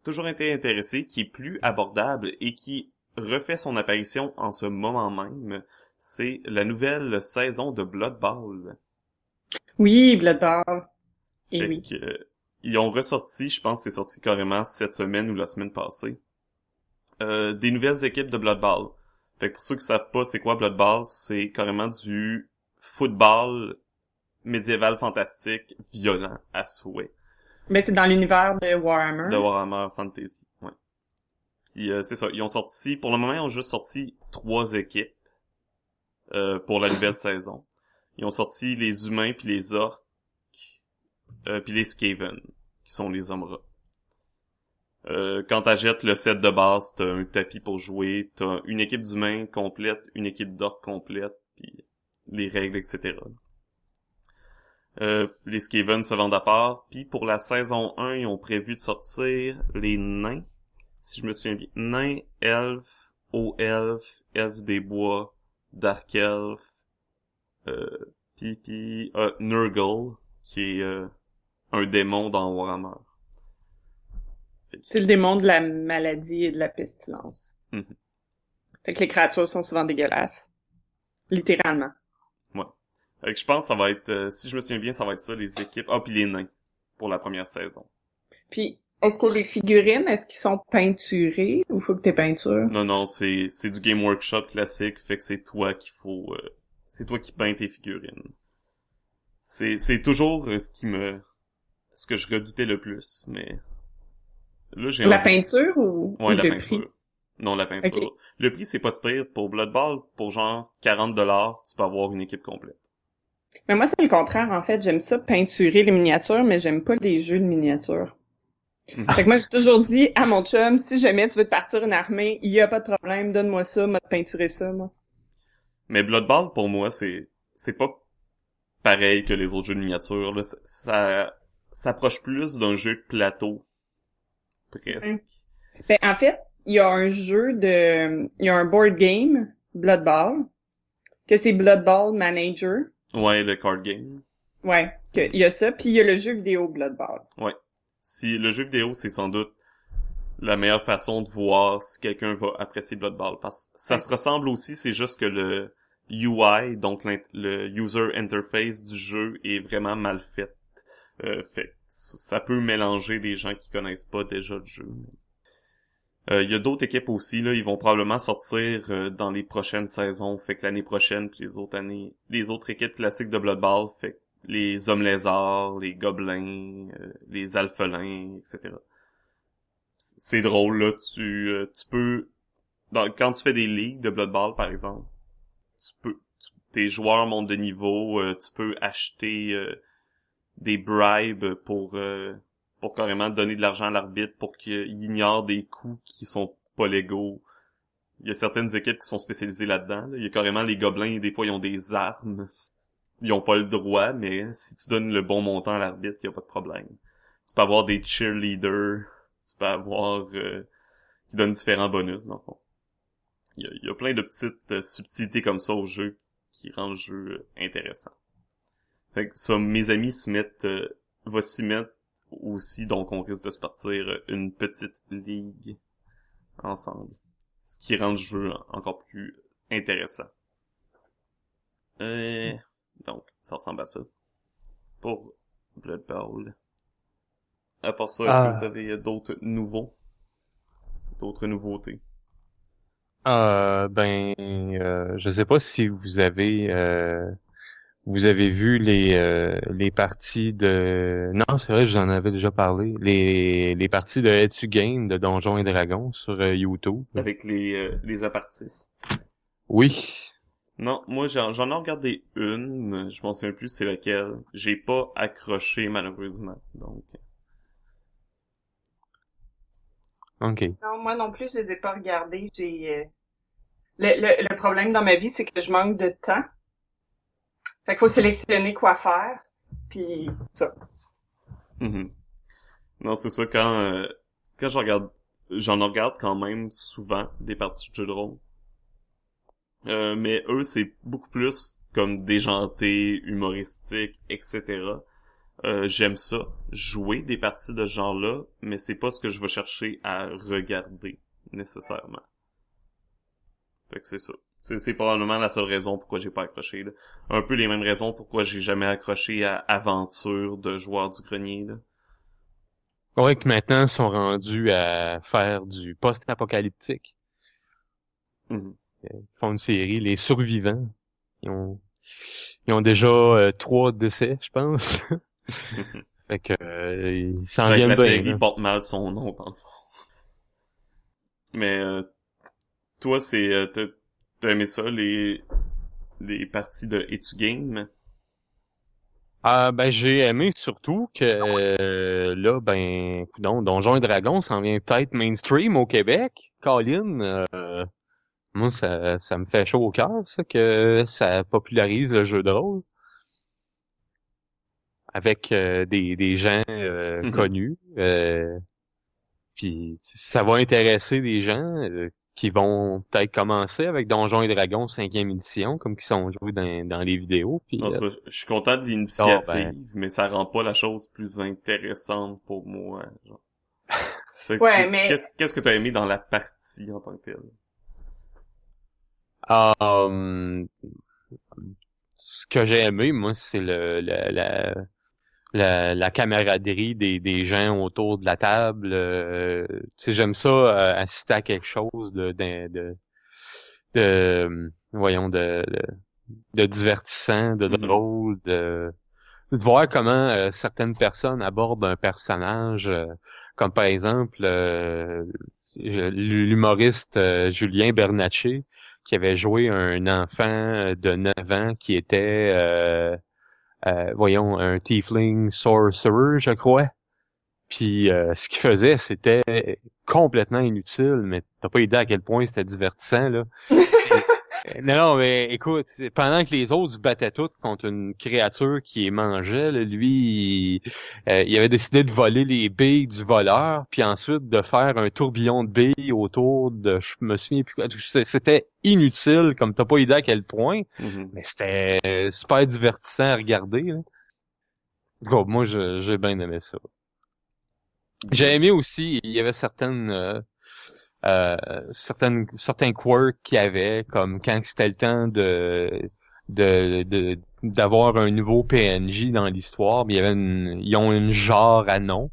toujours été intéressé, qui est plus abordable et qui refait son apparition en ce moment même. C'est la nouvelle saison de Blood Bowl. Oui, Blood Bowl. Et Fait oui. que, euh, ils ont ressorti, je pense que c'est sorti carrément cette semaine ou la semaine passée, euh, des nouvelles équipes de Blood Bowl. Fait que pour ceux qui savent pas c'est quoi Blood Bowl, c'est carrément du football médiéval fantastique violent à souhait. Mais c'est dans l'univers de Warhammer. de Warhammer Fantasy. Ouais. Puis euh, c'est ça, ils ont sorti, pour le moment, ils ont juste sorti trois équipes euh, pour la nouvelle saison. Ils ont sorti les humains puis les orques, euh, puis les Skaven, qui sont les hommes. Euh, quand t'achètes le set de base, t'as un tapis pour jouer, t'as une équipe d'humains complète, une équipe d'orques complète, puis les règles, etc. Euh, les Skaven se vendent à part. Puis pour la saison 1, ils ont prévu de sortir les nains. Si je me souviens bien. Nains, elfes, hauts elfes, elfes des bois, dark elfes, euh, puis, puis euh, Nurgle, qui est euh, un démon dans Warhammer. C'est le démon de la maladie et de la pestilence. Mhm. Fait que les créatures sont souvent dégueulasses. Littéralement. Fait que je pense que ça va être, euh, si je me souviens bien, ça va être ça, les équipes. Ah, puis les nains, pour la première saison. Puis, est-ce que les figurines, est-ce qu'ils sont peinturées ou faut que t'aies peinture? Non, non, c'est c'est du Game Workshop classique, fait que c'est toi qu'il faut... euh, c'est toi qui peins tes figurines. C'est c'est toujours euh, ce qui me... ce que je redoutais le plus, mais... Là, j'ai La peinture ou, Ouais, ou la le peinture. prix? Non, la peinture. Le prix, c'est pas si pire. Pour Blood Bowl, pour genre 40$, dollars, tu peux avoir une équipe complète. Mais moi, c'est le contraire, en fait. J'aime ça peinturer les miniatures, mais j'aime pas les jeux de miniatures. Mhm. Fait que moi, j'ai toujours dit à mon chum, si jamais tu veux te partir une armée, il y a pas de problème, donne-moi ça, moi te peinturer ça, moi. Mais Blood Bowl, pour moi, c'est c'est pas pareil que les autres jeux de miniatures. Là. Ça- Ça s'approche plus d'un jeu de plateau. Presque. Ben, en fait, il y a un jeu de, il y a un board game, Blood Ball, que c'est Blood Ball Manager. Ouais, le card game. Ouais, il y a ça, puis il y a le jeu vidéo Blood Ball. Si le jeu vidéo, c'est sans doute la meilleure façon de voir si quelqu'un va apprécier Blood Bowl. Parce que ça Ouais. se ressemble aussi, c'est juste que le UI, donc le user interface du jeu est vraiment mal fait. Euh, fait ça peut mélanger les gens qui connaissent pas déjà le jeu. Euh, Il y a d'autres équipes aussi, là, ils vont probablement sortir euh, dans les prochaines saisons, fait que l'année prochaine, puis les autres années, les autres équipes classiques de Blood Bowl, fait que les hommes lézards, les gobelins, euh, les alphelins, etc. C'est drôle, là, tu, euh, tu peux, dans, quand tu fais des ligues de Blood Bowl, par exemple, tu peux, tu- tes joueurs montent de niveau, euh, tu peux acheter euh, des bribes pour, euh, pour carrément donner de l'argent à l'arbitre pour qu'il ignore des coups qui sont pas légaux. Il y a certaines équipes qui sont spécialisées là-dedans. là. Il y a carrément les gobelins, des fois, ils ont des armes. Ils ont pas le droit, mais si tu donnes le bon montant à l'arbitre, il y a pas de problème. Tu peux avoir des cheerleaders, tu peux avoir... euh, qui donnent différents bonus, dans le fond. Il y, a, y a plein de petites euh, subtilités comme ça au jeu qui rendent le jeu euh, intéressant. Fait que ça, mes amis se mettent, euh, va s'y mettre aussi, donc on risque de se partir euh, une petite ligue ensemble. Ce qui rend le jeu encore plus intéressant. Euh, donc, ça ressemble à ça. Pour Blood Bowl. À part ça, est-ce Ah. que vous avez d'autres nouveaux? D'autres nouveautés? Euh, ben, euh, je sais pas si vous avez euh, vous avez vu les euh, les parties de non c'est vrai j'en avais déjà parlé les les parties de Etu Game de Donjons et Dragons sur euh, YouTube. Avec les, euh, les apartistes. Oui. Non, moi j'en j'en ai regardé une, je m'en souviens plus c'est laquelle. J'ai pas accroché malheureusement, donc... Ok. Non, moi non plus, je les ai pas regardés. J'ai euh, le, le, le problème dans ma vie, c'est que je manque de temps. Fait qu'il faut sélectionner quoi faire. Puis ça. Mhm. Non, c'est ça, quand, euh, quand je regarde, j'en regarde quand même souvent des parties de jeux de rôle. Euh, mais eux, c'est beaucoup plus comme déjanté, humoristique, etc. Euh, j'aime ça, jouer des parties de ce genre-là, mais c'est pas ce que je vais chercher à regarder, nécessairement. Fait que c'est ça. C'est, probablement la seule raison pourquoi j'ai pas accroché, là. Un peu les mêmes raisons pourquoi j'ai jamais accroché à Aventure de Joueurs du Grenier, là. Ouais que maintenant ils sont rendus à faire du post-apocalyptique. Mhm. Ils font une série Les Survivants. Ils ont ils ont déjà euh, trois décès je pense. fait que euh, ils s'en viennent la série porte mal son nom, dans le fond. Mais, euh, toi, c'est, euh, t'as, aimé ça, les, les parties de Etu Game? Ah ben j'ai aimé surtout que euh, là ben coudonc, Donjons et Dragons s'en vient peut-être mainstream au Québec. Colin, euh, moi ça ça me fait chaud au cœur ça que ça popularise le jeu de rôle avec euh, des des gens euh, Mhm. connus. Euh, puis ça va intéresser des gens euh, qui vont peut-être commencer avec Donjons et Dragons 5e édition comme qui sont joués dans, dans les vidéos. Puis, Non, euh, ça, je suis content de l'initiative, Ah, ben. mais ça rend pas la chose plus intéressante pour moi, genre. Ouais, mais- Qu'est-ce, qu'est-ce que t'as aimé dans la partie en tant que telle? Um, ce que j'ai aimé, moi, c'est le, le- la, la, la camaraderie des, des gens autour de la table. euh, tu sais, j'aime ça euh, assister à quelque chose de, de, de, de, voyons, de, de, divertissant, de Mhm. drôle, de, de voir comment euh, certaines personnes abordent un personnage, euh, comme par exemple euh, l'humoriste euh, Julien Bernatchez, qui avait joué un enfant de 9 ans qui était, euh, voyons, un tiefling sorcerer, je crois. Puis euh, ce qu'il faisait, c'était complètement inutile, mais t'as pas idée à quel point c'était divertissant, là. non, mais écoute, pendant que les autres se battaient tous contre une créature qui les mangeait, là, lui, il, euh, il avait décidé de voler les billes du voleur, puis ensuite de faire un tourbillon de billes autour de, je me souviens plus, quoi. C'était inutile, comme t'as pas idée à quel point, Mhm. mais c'était euh, super divertissant à regarder. Là. Moi, j'ai bien aimé ça. J'ai aimé aussi, il y avait certaines, euh, euh, certaines, certains quirks qu'il y avait, comme quand c'était le temps de, de, d'avoir un nouveau PNJ dans l'histoire, il y avait ils ont une genre à nom.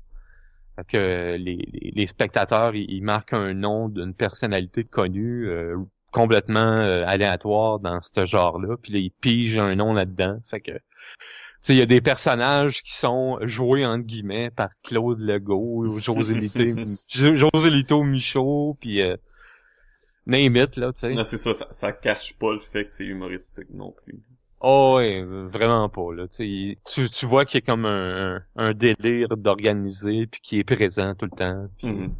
Que les, les, spectateurs, ils, marquent un nom d'une personnalité connue, euh, complètement euh, aléatoire dans ce genre-là, puis là, ils pigent un nom là-dedans. Fait que il y a des personnages qui sont joués entre guillemets par Claude Legault, José Lito, José Lito Michaud, puis euh, name it, là, tu sais. Non, c'est ça, ça, ça cache pas le fait que c'est humoristique non plus. Oh, ouais, vraiment pas, là. Tu, tu, tu vois qu'il y a comme un, un, délire d'organiser, puis qui est présent tout le temps. puis-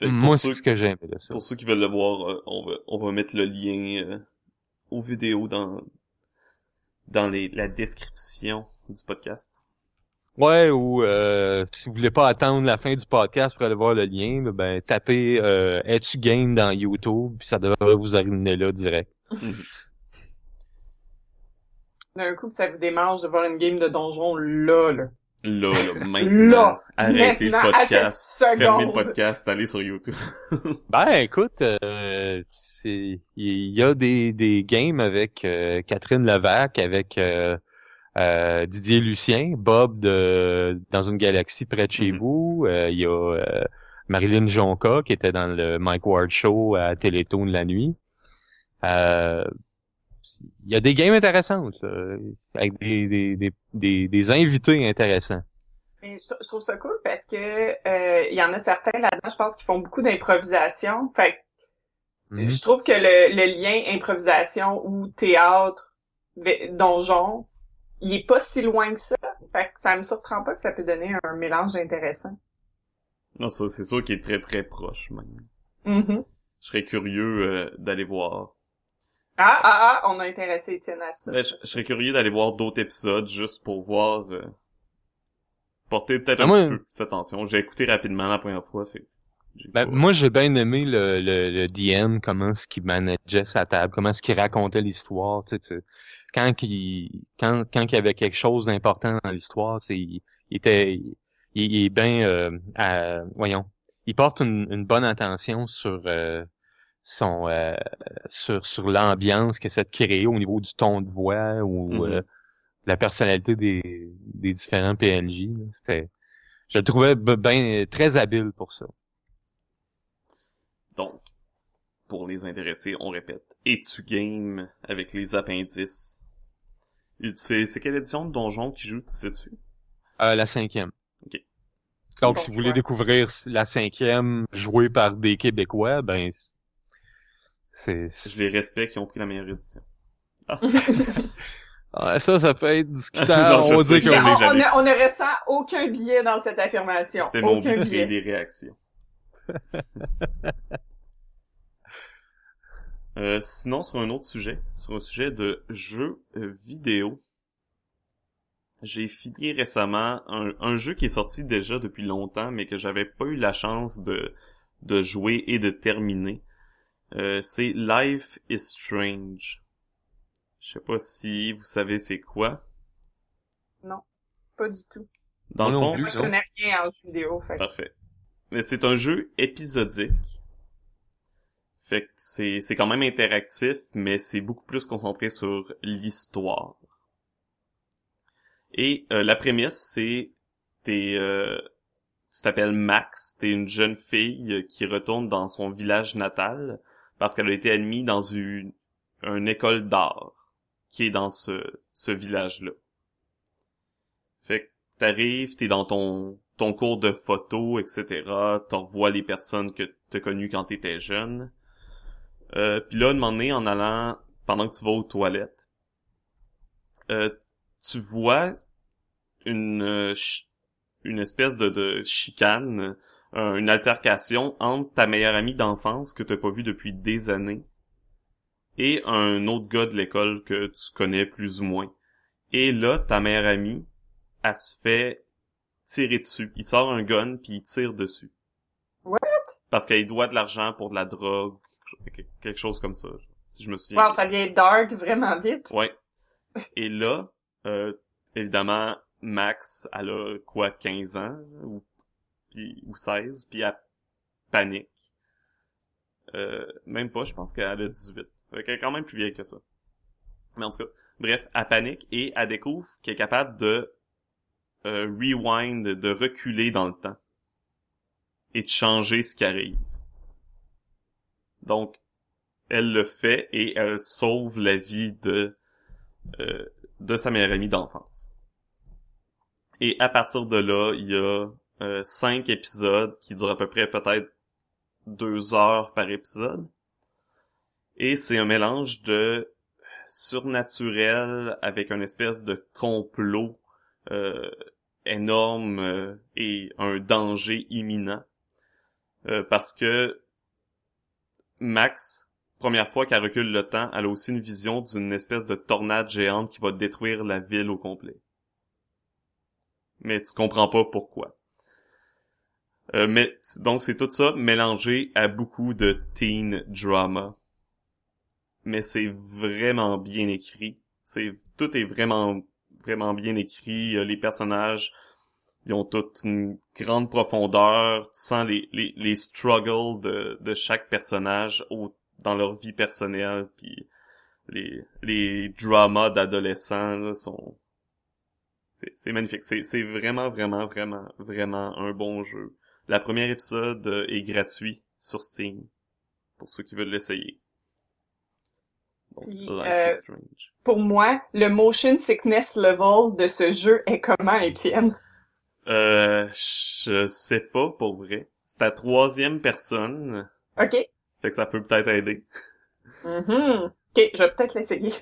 pour Moi, c'est ce que j'aime de ça. Pour ceux qui veulent le voir, euh, on va, on va mettre le lien euh, aux vidéos dans, dans les, la description du podcast? Ouais, ou euh, si vous voulez pas attendre la fin du podcast pour aller voir le lien, ben tapez euh, Es-tu game dans YouTube, puis ça devrait vous arriver là direct. D'un coup, ça vous démange de voir une game de donjon là, là. Là, là, maintenant. Là, Arrêtez maintenant, le podcast. Fermez le podcast, allez sur YouTube. Ben écoute, euh, c'est il y a des, des games avec euh, Catherine Levac, avec euh, euh, Didier Lucien, Bob de dans une galaxie près de chez Mhm. vous. Euh, Il y a euh, Marilyn Jonca qui était dans le Mike Ward Show à Télétoon de la nuit. Il y a des games intéressantes, là, avec des, des, des, des, des invités intéressants. Et je, je trouve ça cool parce que euh, il y en a certains là-dedans, je pense, qui font beaucoup d'improvisation. Fait que Mhm. je trouve que le, le lien improvisation ou théâtre, donjon, il est pas si loin que ça. Fait que ça me surprend pas que ça peut donner un mélange intéressant. Non, ça, c'est sûr qu'il est très très proche, même. Mhm. Je serais curieux euh, d'aller voir. Ah, ah, ah, on a intéressé Étienne à ça. Ben, je, je serais curieux d'aller voir d'autres épisodes juste pour voir euh, porter peut-être Ben, un moi- petit peu plus attention. J'ai écouté rapidement la première fois, fait Ben, moi, j'ai bien aimé le, le, le DM, comment est-ce qu'il manageait sa table, comment est-ce qu'il racontait l'histoire, tu sais, tu- quand il, quand, quand il y avait quelque chose d'important dans l'histoire, tu sais, il, il était, il, il est bien, euh, à- voyons, il porte une, une bonne attention sur euh, son, euh, sur, sur l'ambiance qu'il essaie de créer au niveau du ton de voix ou euh, la personnalité des, des différents PNJ. là. C'était, je le trouvais bien très habile pour ça. Donc, pour les intéressés, on répète. Es-tu game avec les appendices? C'est c'est quelle édition de Donjon qui joue, tu sais-tu? Euh, la cinquième. Ok. Donc, Bon si vous voulez découvrir la cinquième jouée par des Québécois, ben, c'est... Je les respecte, qui ont pris la meilleure édition. Ah, ça, ça peut être discutable. on que on, on, ne, on ne ressent aucun billet dans cette affirmation. C'était mon aucun billet. des réactions. Euh, sinon, sur un autre sujet, sur un sujet de jeux euh, vidéo, j'ai fini récemment un, un jeu qui est sorti déjà depuis longtemps, mais que j'avais pas eu la chance de, de jouer et de terminer. Euh, c'est Life is Strange. Je sais pas si vous savez c'est quoi. Pas du tout. Dans le non fond, plus, Moi, je c'est- non. connais rien en jeu vidéo. Fait. que- Parfait. Mais c'est un jeu épisodique. Fait que c'est, c'est quand même interactif, mais c'est beaucoup plus concentré sur l'histoire. Et euh, la prémisse, c'est t'es, euh, tu t'appelles Max, t'es une jeune fille qui retourne dans son village natal parce qu'elle a été admise dans une, une école d'art qui est dans ce, ce village-là. Fait que t'arrives, t'es dans ton ton cours de photo, etc. T'en revois les personnes que t'as connues quand t'étais jeune. Euh, Puis là, un moment donné, en allant, pendant que tu vas aux toilettes, euh, tu vois une euh, une espèce de chicane, une altercation entre ta meilleure amie d'enfance que t'as pas vue depuis des années et un autre gars de l'école que tu connais plus ou moins. Et là, ta meilleure amie, elle se fait tirer dessus. Il sort un gun puis il tire dessus. What? Parce qu'il doit de l'argent pour de la drogue, quelque chose comme ça, si je me souviens. Wow, ça vient dark vraiment vite. Ouais. Et là, euh, évidemment, Max, elle a quoi, 15 ans, ou, puis, ou 16, puis elle panique. Euh, même pas, je pense qu'elle a 18. Fait qu'elle est quand même plus vieille que ça. Mais en tout cas, bref, elle panique et elle découvre qu'elle est capable de euh, rewind, de reculer dans le temps. Et de changer ce qui arrive. Donc, elle le fait et elle sauve la vie de euh, de sa meilleure amie d'enfance. Et à partir de là, il y a euh, cinq épisodes qui durent à peu près peut-être deux heures par épisode. Et c'est un mélange de surnaturel avec une espèce de complot euh, énorme euh, et un danger imminent. Euh, parce que Max, première fois qu'elle recule le temps, elle a aussi une vision d'une espèce de tornade géante qui va détruire la ville au complet. mais tu comprends pas pourquoi. Euh, mais donc c'est tout ça mélangé à beaucoup de teen drama. Mais c'est vraiment bien écrit. C'est tout est vraiment vraiment bien écrit. Euh, Les personnages ils ont toute une grande profondeur. Tu sens les les, les struggles de de chaque personnage au, dans leur vie personnelle puis les les dramas d'adolescents sont c'est magnifique. C'est vraiment vraiment vraiment vraiment un bon jeu. La première épisode euh, est gratuit sur Steam pour ceux qui veulent l'essayer. Donc, Puis, Life euh, is Strange. Pour moi, le motion sickness level de ce jeu est comment, Étienne? Euh, je sais pas pour vrai. C'est la troisième personne, OK. fait que ça peut peut-être aider. Mhm. OK, je vais peut-être l'essayer.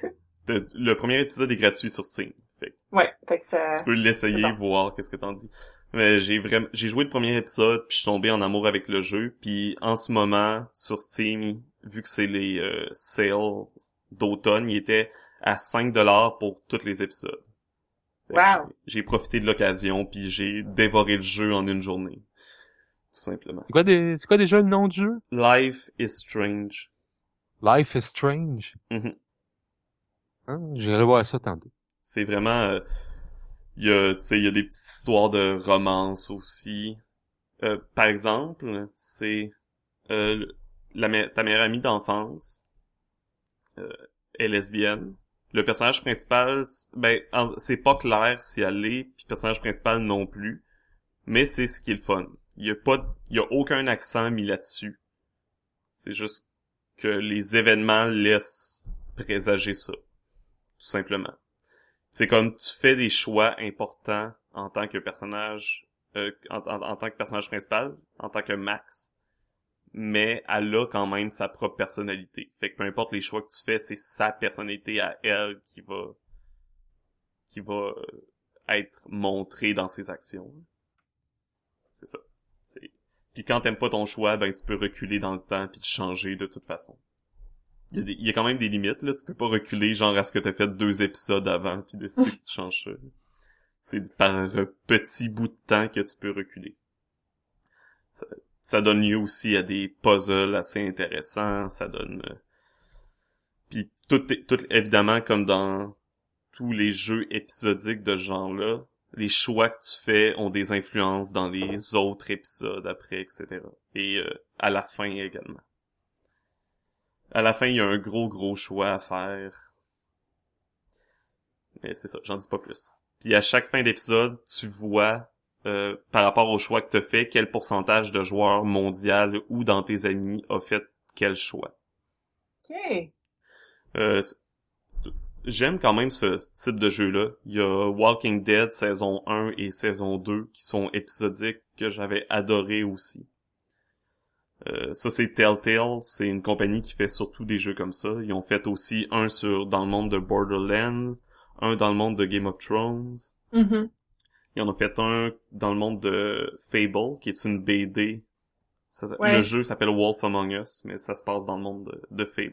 Le, le premier épisode est gratuit sur Steam, fait que ouais, fait que ça... tu peux l'essayer, voir qu'est-ce que t'en dis. Mais j'ai vraiment, j'ai joué le premier épisode, puis je suis tombé en amour avec le jeu, puis en ce moment sur Steam, vu que c'est les euh, sales d'automne, il était à 5 dollars pour tous les épisodes. Wow. j'ai- profité de l'occasion, puis j'ai dévoré le jeu en une journée. Tout simplement. C'est quoi, des... c'est quoi déjà le nom du jeu? Life is Strange. Life is Strange? Mhm. Hein? J'irai voir ça tantôt. C'est vraiment... euh, Il y a, y a des petites histoires de romance aussi. Euh, par exemple, c'est euh, ta meilleure amie d'enfance euh, est lesbienne. Le personnage principal, ben, en- c'est pas clair si elle l'est, puis personnage principal non plus. Mais c'est ce qui est le fun. Il y a pas, il y a aucun accent mis là-dessus. C'est juste que les événements laissent présager ça, tout simplement. C'est comme tu fais des choix importants en tant que personnage, euh, en, tant que personnage principal, en tant que Max, mais elle a quand même sa propre personnalité. Fait que peu importe les choix que tu fais, c'est sa personnalité à elle qui va qui va euh, être montrée dans ses actions. C'est ça. Puis quand t'aimes pas ton choix, ben tu peux reculer dans le temps puis te changer de toute façon. Il y, a y quand même des limites, là. Tu peux pas reculer, genre, à ce que t'as fait deux épisodes avant, puis décider que tu changes ça. C'est par un petit bout de temps que tu peux reculer. Ça, ça donne lieu aussi à des puzzles assez intéressants, ça donne... euh, Puis tout, est- tout, évidemment, comme dans tous les jeux épisodiques de ce genre-là, les choix que tu fais ont des influences dans les autres épisodes après, etc. Et euh, à la fin également. À la fin, il y a un gros, gros choix à faire. Mais c'est ça, j'en dis pas plus. Puis à chaque fin d'épisode, tu vois, euh, par rapport au choix que tu fait, quel pourcentage de joueurs mondial ou dans tes amis a fait quel choix. OK. Euh, J'aime quand même ce ce type de jeu-là. Il y a Walking Dead saison 1 et saison 2 qui sont épisodiques que j'avais adoré aussi. Euh, ça c'est Telltale, c'est une compagnie qui fait surtout des jeux comme ça. Ils ont fait aussi un sur dans le monde de Borderlands, un dans le monde de Game of Thrones. Mhm. Ils en ont fait un dans le monde de Fable, qui est une BD. Ça- Ouais. Le jeu s'appelle Wolf Among Us, mais ça se passe dans le monde de, de Fable.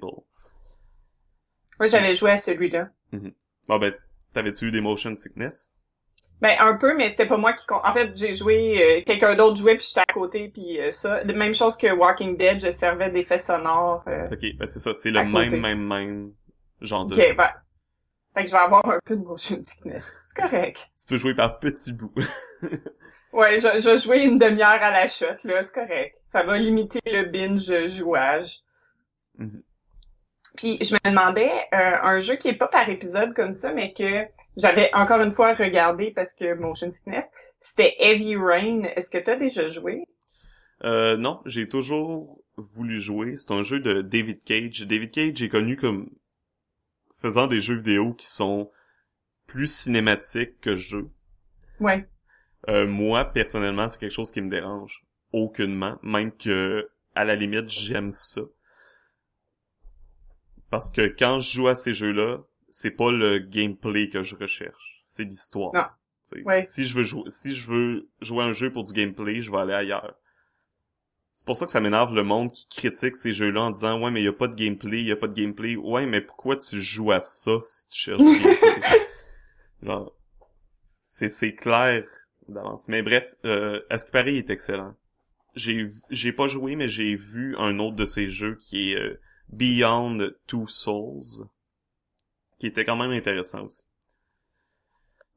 Moi, j'avais joué à celui-là. Bon ben, t'avais-tu eu des motion sickness? Ben, un peu, mais c'était pas moi qui... con- En fait, j'ai joué... euh, Quelqu'un d'autre jouait, puis j'étais à côté, puis euh, ça. La même chose que Walking Dead, je servais d'effets sonores. euh, Ok, ben c'est ça, c'est le côté. même, même, même genre de OK, ben... Fait que je vais avoir un peu de motion sickness. C'est correct. Tu peux jouer par petits bouts. Ouais, je, je jouer une demi-heure à la shot, là, c'est correct. Ça va limiter le binge jouage. Mhm. Puis je me demandais, euh, un jeu qui est pas par épisode comme ça, mais que j'avais encore une fois regardé parce que motion sickness, c'était Heavy Rain. Est-ce que t'as déjà joué? Euh, non, j'ai toujours voulu jouer. C'est un jeu de David Cage. David Cage est connu comme faisant des jeux vidéo qui sont plus cinématiques que jeux. Ouais. Euh, moi, personnellement, c'est quelque chose qui me dérange aucunement, même que, à la limite, j'aime ça. Parce que quand je joue à ces jeux-là, c'est pas le gameplay que je recherche, c'est l'histoire. Non. Ouais. Si je veux jouer, si je veux jouer un jeu pour du gameplay, je vais aller ailleurs. C'est pour ça que ça m'énerve le monde qui critique ces jeux-là en disant ouais mais y a pas de gameplay, y a pas de gameplay. Ouais mais pourquoi tu joues à ça si tu cherches du gameplay? Genre c'est c'est clair d'avance. Mais bref, euh, à ce qui paraît, il est excellent. J'ai j'ai pas joué, mais j'ai vu un autre de ces jeux qui est euh, Beyond Two Souls, qui était quand même intéressant aussi.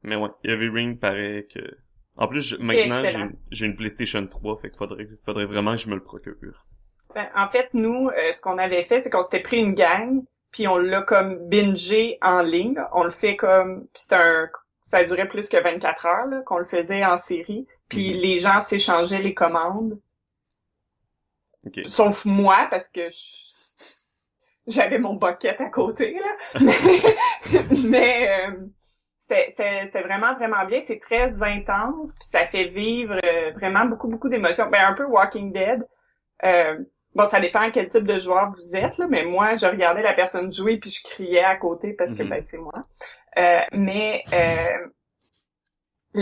Mais ouais, Heavy Ring paraît que... En plus, je- maintenant, j'ai une- PlayStation 3, fait qu'il faudrait, faudrait vraiment que je me le procure. Ben, en fait, nous, euh, ce qu'on avait fait, c'est qu'on s'était pris une gang, puis on l'a comme bingé en ligne. On le fait comme... c'est un... Ça durait plus que 24 heures, là, qu'on le faisait en série. Puis Mhm. les gens s'échangeaient les commandes. Ok. Sauf moi, parce que je- j'avais mon bucket à côté, là. Mais, mais, euh, c'était vraiment, vraiment bien. C'est très intense, puis ça fait vivre euh, vraiment beaucoup, beaucoup d'émotions. Ben, un peu Walking Dead. Euh, bon, ça dépend quel type de joueur vous êtes, là, mais moi, je regardais la personne jouer, puis je criais à côté parce que, Mhm. ben, c'est moi. Euh, mais... Euh,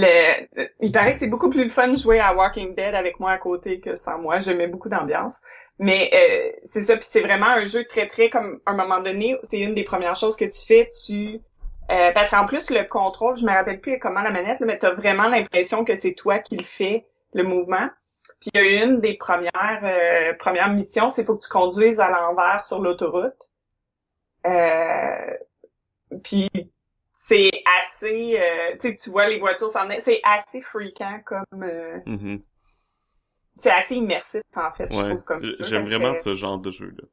le, il paraît que c'est beaucoup plus le fun de jouer à Walking Dead avec moi à côté que sans moi. J'aimais beaucoup d'ambiance. Mais euh, c'est ça, puis c'est vraiment un jeu très, très comme à un moment donné, c'est une des premières choses que tu fais, tu euh, parce qu'en plus le contrôle, je me rappelle plus comment la manette, là, mais t'as vraiment l'impression que c'est toi qui le fais, le mouvement. Puis il y a une des premières euh, premières missions, c'est faut que tu conduises à l'envers sur l'autoroute. Euh, puis c'est assez, euh, tu sais, tu vois les voitures s'en c'est assez fréquent comme, euh, Mhm. c'est assez immersif en fait, je trouve comme J- jeu, j'aime vraiment que- ce genre de jeu-là.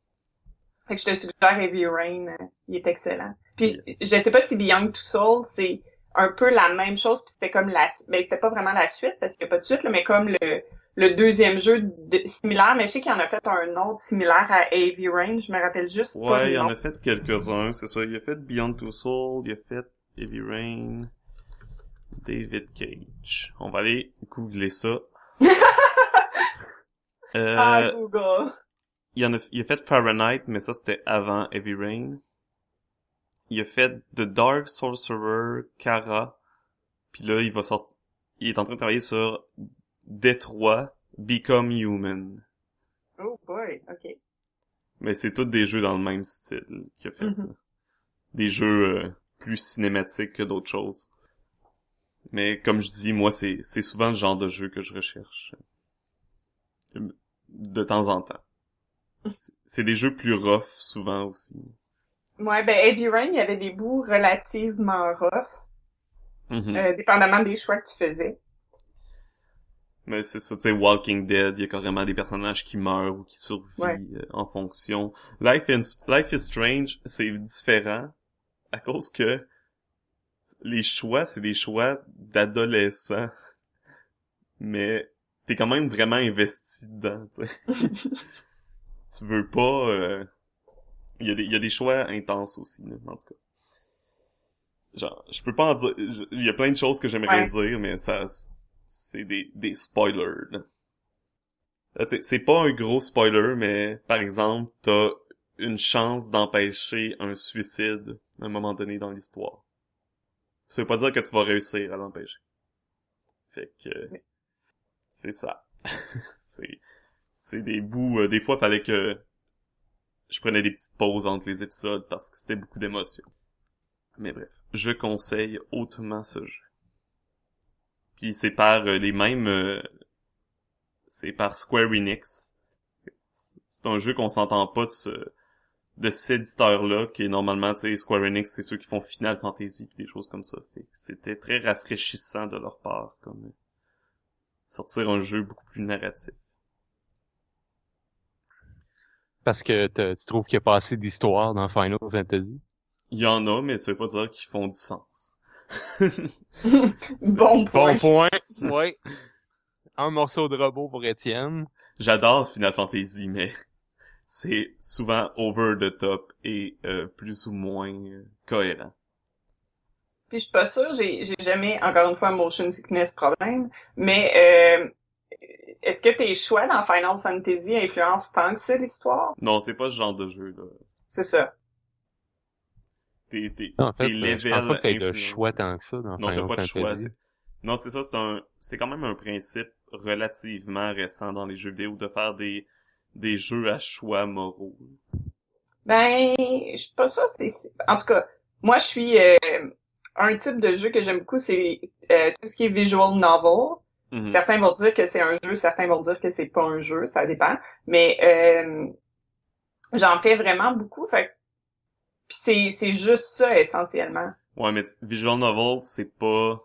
Fait que je te suggère Heavy Rain, euh, il est excellent. Puis Yes. je sais pas si Beyond Two Souls, c'est un peu la même chose, puis c'était comme la ben c'était pas vraiment la suite parce qu'il y a pas de suite là, mais comme le le deuxième jeu de- similaire, mais je sais qu'il en a fait un autre similaire à Heavy Rain, je me rappelle juste pas Ouais, le il en a fait quelques-uns, c'est ça. Il a fait Beyond Two Souls, il a fait Heavy Rain, David Cage. On va aller googler ça. euh, Ah Google. il, en a, il a fait Fahrenheit, mais ça c'était avant Heavy Rain. Il a fait The Dark Sorcerer, Kara. Puis là, il va sortir. Il est en train de travailler sur Detroit, Become Human. Oh boy, ok. Mais c'est tous des jeux dans le même style qu'il a fait. Mhm. là. Des jeux euh, plus cinématiques que d'autres choses. Mais comme je dis, moi, c'est c'est souvent le genre de jeu que je recherche. De temps en temps. C'est- des jeux plus rough, souvent aussi. Ouais, ben Heavy Rain, il y avait des bouts relativement rough, Mhm. euh, dépendamment des choix que tu faisais. Mais c'est ça, tu sais, Walking Dead, il y a carrément des personnages qui meurent ou qui survivent Ouais. euh, en fonction. Life, is- Life is Strange, c'est différent à cause que les choix, c'est des choix d'adolescents. Mais t'es quand même vraiment investi dedans, tu veux pas... euh, Il y, a des, il y a des choix intenses aussi, là, en tout cas. Genre, je peux pas en dire... je- Il y a plein de choses que j'aimerais dire, mais ça... C'est des, des spoilers, C'est pas un gros spoiler, mais par exemple, t'as une chance d'empêcher un suicide à un moment donné dans l'histoire. Ça veut pas dire que tu vas réussir à l'empêcher. Fait que c'est ça. c'est c'est des bouts. euh, des fois, fallait que je prenais des petites pauses entre les épisodes parce que c'était beaucoup d'émotions. Mais bref, je conseille hautement ce jeu. Puis c'est par euh, les mêmes... euh, c'est par Square Enix. C'est un jeu qu'on s'entend pas de ce de cet éditeur-là, qui est normalement, tu sais, Square Enix, c'est ceux qui font Final Fantasy pis des choses comme ça. Fait c'était très rafraîchissant de leur part, comme euh, sortir un jeu beaucoup plus narratif. Parce que t'as- tu trouves qu'il y a pas assez d'histoire dans Final Fantasy? Il y en a, mais ça veut pas dire qu'ils font du sens. bon point. Bon point. ouais. Un morceau de robot pour Étienne. J'adore Final Fantasy, mais c'est souvent over the top et euh, plus ou moins euh, cohérent. Puis je suis pas sûre, j'ai j'ai jamais, encore une fois, motion sickness problème, mais euh, est-ce que tes choix dans Final Fantasy influencent tant que ça l'histoire? Non, c'est pas ce genre de jeu, là. C'est ça. Tes, tes, En fait, tes euh, je pense pas que t'aies de choix tant que ça dans Non, t'as Final pas de Fantasy. choix. c'est- Non, c'est ça, c'est un, c'est quand même un principe relativement récent dans les jeux vidéo de faire des, des jeux à choix moraux. Ben, je suis pas sûre. c'est- En tout cas, moi, je suis euh, un type de jeu que j'aime beaucoup, c'est euh, tout ce qui est visual novel. Mhm. Certains vont dire que c'est un jeu, certains vont dire que c'est pas un jeu, ça dépend. Mais euh, j'en fais vraiment beaucoup, fait c'est c'est juste ça essentiellement. Ouais, mais visual novel, c'est pas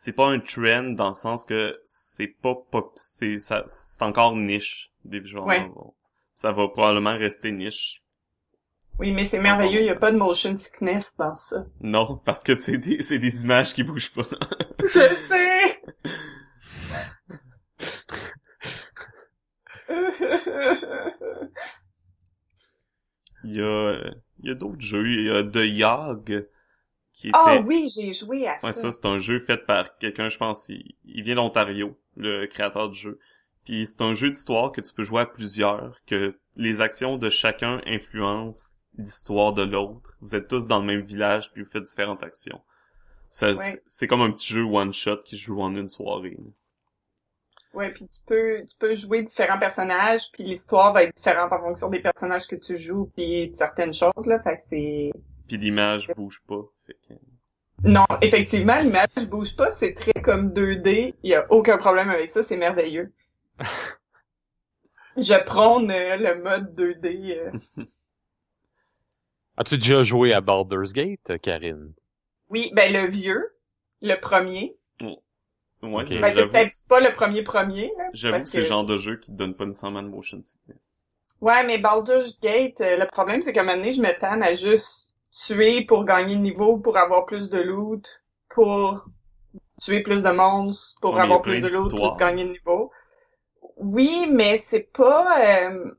c'est pas un trend dans le sens que c'est pas pop c'est ça c'est encore niche des visual Ouais. novels. Ça va probablement rester niche. Oui, mais c'est merveilleux, il y a pas de motion sickness dans ça. Non, parce que c'est des c'est des images qui bougent pas. Je sais. Il y a il y a d'autres jeux, il y a The Yog qui était Ah oui, j'ai joué à Ouais, ça. ça, c'est un jeu fait par quelqu'un, je pense, il, il vient d'Ontario, le créateur du jeu. Puis c'est un jeu d'histoire que tu peux jouer à plusieurs, que les actions de chacun influencent l'histoire de l'autre. Vous êtes tous dans le même village, puis vous faites différentes actions. Ça, Ouais. c'est- comme un petit jeu one-shot qui se joue en une soirée. Ouais, puis tu peux tu peux jouer différents personnages, puis l'histoire va être différente en fonction des personnages que tu joues, puis de certaines choses là, fait que c'est Puis l'image bouge pas. Fait que... non, effectivement, l'image bouge pas, c'est très comme 2D, il y a aucun problème avec ça, c'est merveilleux. Je prône euh, le mode 2D. euh. As-tu déjà joué à Baldur's Gate, Karine? Oui, ben le vieux, le premier. Ouais, Ok. mais Ben c'est j'avoue, peut-être pas le premier premier j'avoue que c'est le genre de jeu qui te donne pas nécessairement de motion sickness. Ouais, mais Baldur's Gate, euh, le problème, c'est qu'à un moment donné, je me tanne à juste tuer pour gagner de niveau, pour avoir plus de loot, pour tuer plus de monstres, pour a avoir plus de loot, pour gagner de niveau. Oui, mais c'est pas... euh,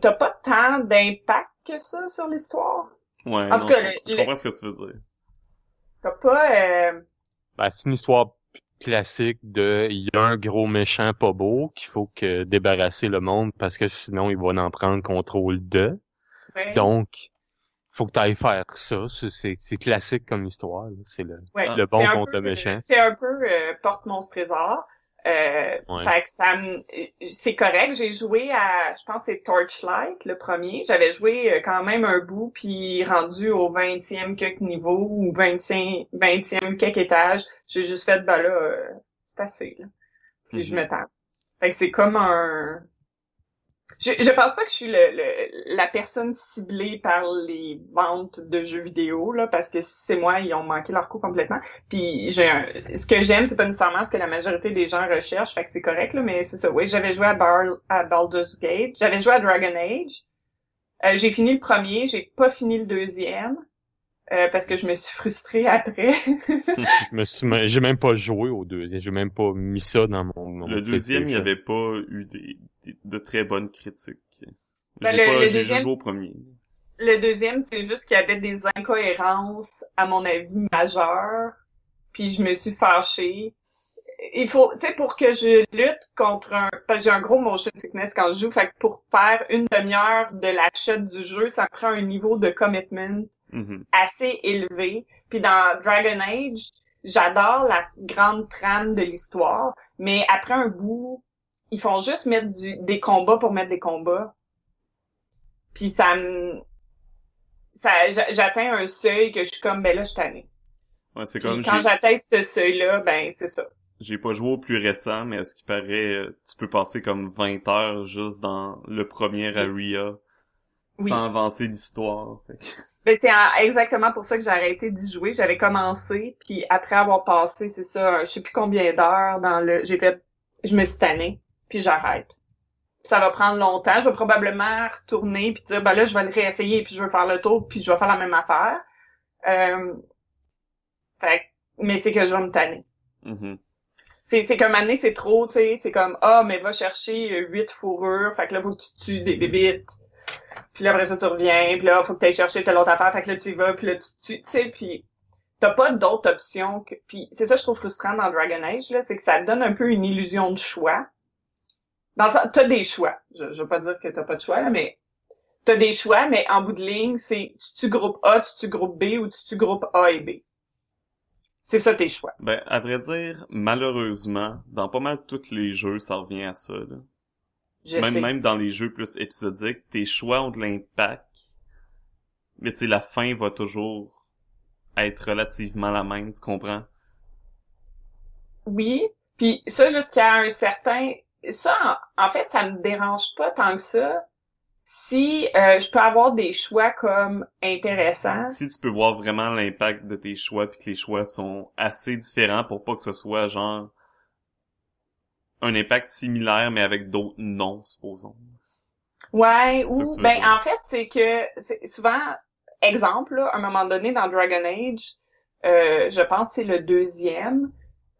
T'as pas tant d'impact que ça sur l'histoire. Ouais, En tout cas, je, le- je le- comprends ce que tu veux dire. T'as pas... euh, Ben, c'est une histoire classique de il y a un gros méchant pas beau qu'il faut que débarrasser le monde parce que sinon il va en prendre contrôle de. ouais, Donc, faut que tu ailles faire ça. C'est- classique comme histoire. là. C'est le. ouais, le bon contre peu, le méchant. C'est un peu euh, porte-monstre trésor. Euh, Ouais. Fait que ça me- c'est correct. J'ai joué à, je pense que c'est Torchlight, le premier. J'avais joué euh, quand même un bout, puis rendu au 20e quelques niveau ou 25, 20e quelques étage, j'ai juste fait, ben là, euh, c'est assez, là. Puis je Mhm. me. Fait que c'est comme un... Je, je pense pas que je suis le, le- la personne ciblée par les ventes de jeux vidéo, là, parce que si c'est moi, ils ont manqué leur coup complètement. Puis j'ai ce que j'aime, c'est pas nécessairement ce que la majorité des gens recherchent, fait que c'est correct, là, mais c'est ça. Oui, j'avais joué à, Bar à Baldur's Gate, j'avais joué à Dragon Age. Euh, j'ai fini le premier, j'ai pas fini le deuxième. Euh, parce que je me suis frustrée après. Je me suis, même- j'ai même pas joué au deuxième. J'ai même pas mis ça dans mon. mon Le deuxième, il n'y avait pas eu des, des- de très bonnes critiques. Ben, j'ai le- pas, le j'ai deuxième- joué au premier. Le deuxième, c'est juste qu'il y avait des incohérences, à mon avis, majeures. Puis je me suis fâchée. Il faut, tu sais, pour que je lutte contre un, parce que j'ai un gros motion sickness quand je joue, fait que pour faire une demi-heure de l'achat du jeu, ça me prend un niveau de commitment Mhm. assez élevé. Puis dans Dragon Age, j'adore la grande trame de l'histoire, mais après un bout, ils font juste mettre du, des combats pour mettre des combats. Puis ça me... Ça, j'a- j'atteins un seuil que je suis comme, ben là, je suis tannée. Ouais, c'est comme, quand j'atteins ce seuil-là, ben c'est ça. j'ai pas joué au plus récent, mais à ce qui paraît, tu peux passer comme 20 heures juste dans le premier area Oui. sans avancer l'histoire. Fait Ben, c'est en- exactement pour ça que j'ai arrêté d'y jouer. J'avais commencé, puis après avoir passé, c'est ça, je sais plus combien d'heures dans le... J'ai fait... Je me suis tannée, puis j'arrête. Ça va prendre longtemps. Je vais probablement retourner puis dire, ben là, je vais le réessayer, puis je vais faire le tour, puis je vais faire la même affaire. Euh... Fait que- Mais c'est que je vais me tanner. Mhm. C'est, c'est comme année, c'est trop, tu sais. C'est comme, ah, mais va chercher huit fourrures. Fait que là, faut que tu tues des bébites. Puis là, après ça, tu reviens. Puis là, faut que tu ailles chercher telle autre affaire. Fait que là, tu y vas. Puis là, tu. Tu sais, puis t'as pas d'autres options. Que... Puis c'est ça que je trouve frustrant dans Dragon Age, là. C'est que ça donne un peu une illusion de choix. Dans le sens, t'as des choix. Je, veux pas dire que t'as pas de choix, là, mais t'as des choix, mais en bout de ligne, c'est tu groupe A, tu groupe B ou tu groupe A et B. C'est ça tes choix. Ben, à vrai dire, malheureusement, dans pas mal tous les jeux, ça revient à ça, là. Je même, sais. même dans les jeux plus épisodiques, tes choix ont de l'impact, mais tu sais, la fin va toujours être relativement la même, tu comprends? Oui, puis ça jusqu'à un certain... Ça, en, en fait, ça me dérange pas tant que ça si euh, je peux avoir des choix comme intéressants. Si tu peux voir vraiment l'impact de tes choix puis que les choix sont assez différents pour pas que ce soit genre un impact similaire mais avec d'autres noms, supposons. Ouais, ou ben dire. en fait, c'est que souvent exemple là, à un moment donné dans Dragon Age, euh, je pense que c'est le deuxième,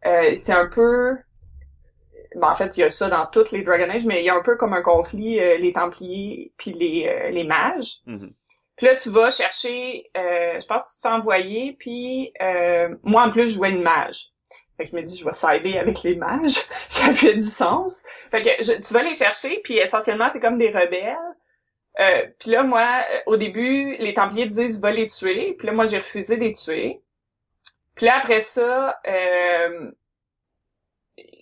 euh, c'est un peu ben, en fait, il y a ça dans toutes les Dragon Age, mais il y a un peu comme un conflit euh, les Templiers puis les euh, les mages. Mhm. Puis là, tu vas chercher, euh, je pense que tu te fais envoyer, puis euh, moi, en plus, je jouais une mage. Fait que je me dis, je vais sider avec les mages. ça fait du sens. Fait que je- tu vas les chercher, puis essentiellement, c'est comme des rebelles. Euh, puis là, moi, euh, au début, les Templiers te disent, va les tuer. Puis là, moi, j'ai refusé de les tuer. Puis là, après ça, euh,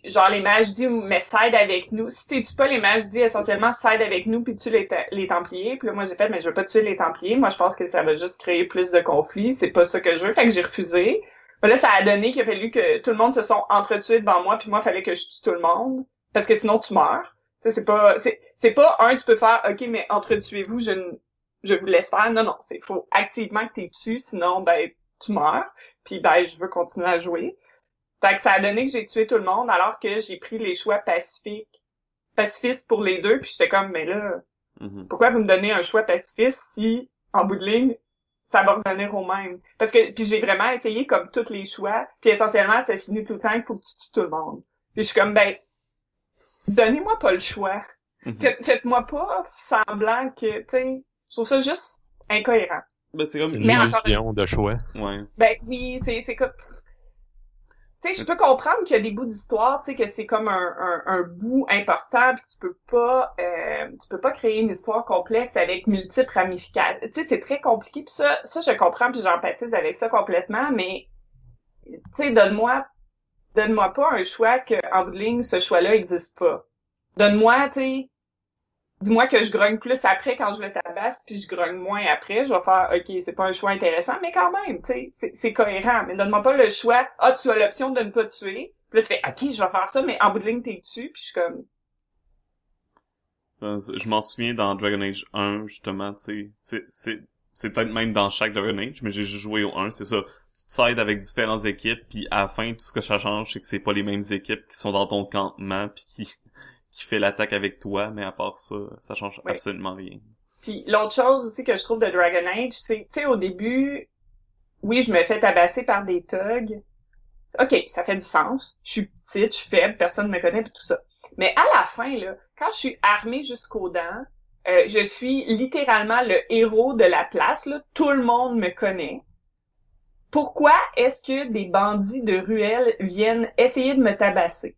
genre, les mages disent, mais side avec nous. Si tu tues pas les mages, dis essentiellement side avec nous, puis tue les, les Templiers. Puis là, moi, j'ai fait, mais je veux pas tuer les Templiers. Moi, je pense que ça va juste créer plus de conflits. C'est pas ça que je veux. Fait que j'ai refusé. Mais là, ça a donné qu'il a fallu que tout le monde se sont entretués devant moi, puis moi, il fallait que je tue tout le monde. Parce que sinon, tu meurs. Tu c'est pas, c'est, c'est pas un, tu peux faire, OK, mais entretuez-vous, je ne, je vous laisse faire. Non, non, c'est, faut activement que t'es tué, sinon, ben, tu meurs. Puis, ben, je veux continuer à jouer. Fait que ça a donné que j'ai tué tout le monde, alors que j'ai pris les choix pacifiques, pacifistes pour les deux, puis j'étais comme, mais là, Mhm. pourquoi vous me donnez un choix pacifiste si, en bout de ligne, ça va revenir au même? Parce que, puis j'ai vraiment essayé comme tous les choix, puis essentiellement, ça finit tout le temps qu'il faut que tu tues tout le monde. Puis je suis comme, ben, donnez-moi pas le choix. Mhm. Faites- Faites-moi pas semblant que, tu sais, je trouve ça juste incohérent. Ben, c'est comme... Une décision de choix. Ouais. Ben oui, c'est c'est comme tu sais, je peux comprendre qu'il y a des bouts d'histoire, tu sais, que c'est comme un, un, un bout important, puis que tu peux pas, euh, tu peux pas créer une histoire complexe avec multiples ramifications. Tu sais, c'est très compliqué, puis ça, ça je comprends, puis j'empathise avec ça complètement, mais tu sais, donne-moi, donne-moi pas un choix que en bout de ligne, ce choix-là existe pas. Donne-moi, tu sais, dis-moi que je grogne plus après quand je le tabasse, puis je grogne moins après. Je vais faire, OK, c'est pas un choix intéressant, mais quand même, tu sais, c'est- cohérent. Mais donne-moi pas le choix, ah, tu as l'option de ne pas tuer. Puis là, tu fais, OK, je vais faire ça, mais en bout de ligne, t'es dessus, puis je suis comme, Euh, Je m'en souviens dans Dragon Age 1, justement, tu sais, c'est, peut-être même dans chaque Dragon Age, mais j'ai joué au 1, c'est ça. Tu te sides avec différentes équipes, puis à la fin, tout ce que ça change, c'est que c'est pas les mêmes équipes qui sont dans ton campement, puis qui, qui fait l'attaque avec toi, mais à part ça, ça change Ouais. absolument rien. Puis l'autre chose aussi que je trouve de Dragon Age, c'est, tu sais, au début, oui, je me fais tabasser par des thugs. OK, ça fait du sens. Je suis petite, je suis faible, personne ne me connaît, puis tout ça. Mais à la fin, là, quand je suis armée jusqu'aux dents, euh, je suis littéralement le héros de la place, là. Tout le monde me connaît. Pourquoi est-ce que des bandits de ruelle viennent essayer de me tabasser?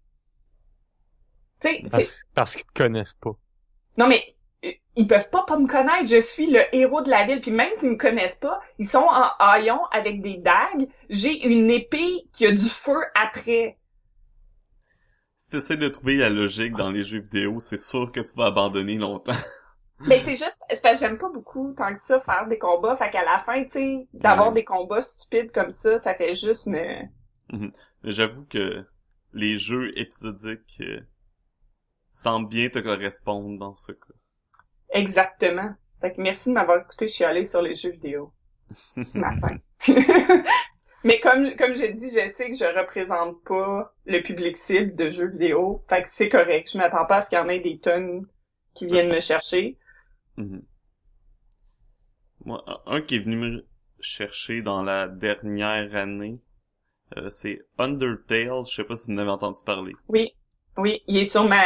Parce, parce qu'ils te connaissent pas. non, mais euh, ils peuvent pas pas me connaître. Je suis le héros de la ville. Puis même s'ils me connaissent pas, ils sont en haillons avec des dagues. J'ai une épée qui a du feu après. Si t'essaies de trouver la logique dans les jeux vidéo, c'est sûr que tu vas abandonner longtemps. Mais c'est juste, c'est parce que j'aime pas beaucoup tant que ça faire des combats. Fait qu'à la fin, tu sais, d'avoir Ouais. des combats stupides comme ça, ça fait juste me... J'avoue que les jeux épisodiques semblent bien te correspondre dans ce cas. Exactement. Fait que merci de m'avoir écouté chialer sur les jeux vidéo. ce matin. Mais comme, comme j'ai dit, je sais que je représente pas le public cible de jeux vidéo. Fait que c'est correct. Je m'attends pas à ce qu'il y en ait des tonnes qui viennent me chercher. Mhm. Moi, un- un qui est venu me chercher dans la dernière année, euh, c'est Undertale. Je sais pas si vous en avez entendu parler. Oui. Oui. Il est sur ma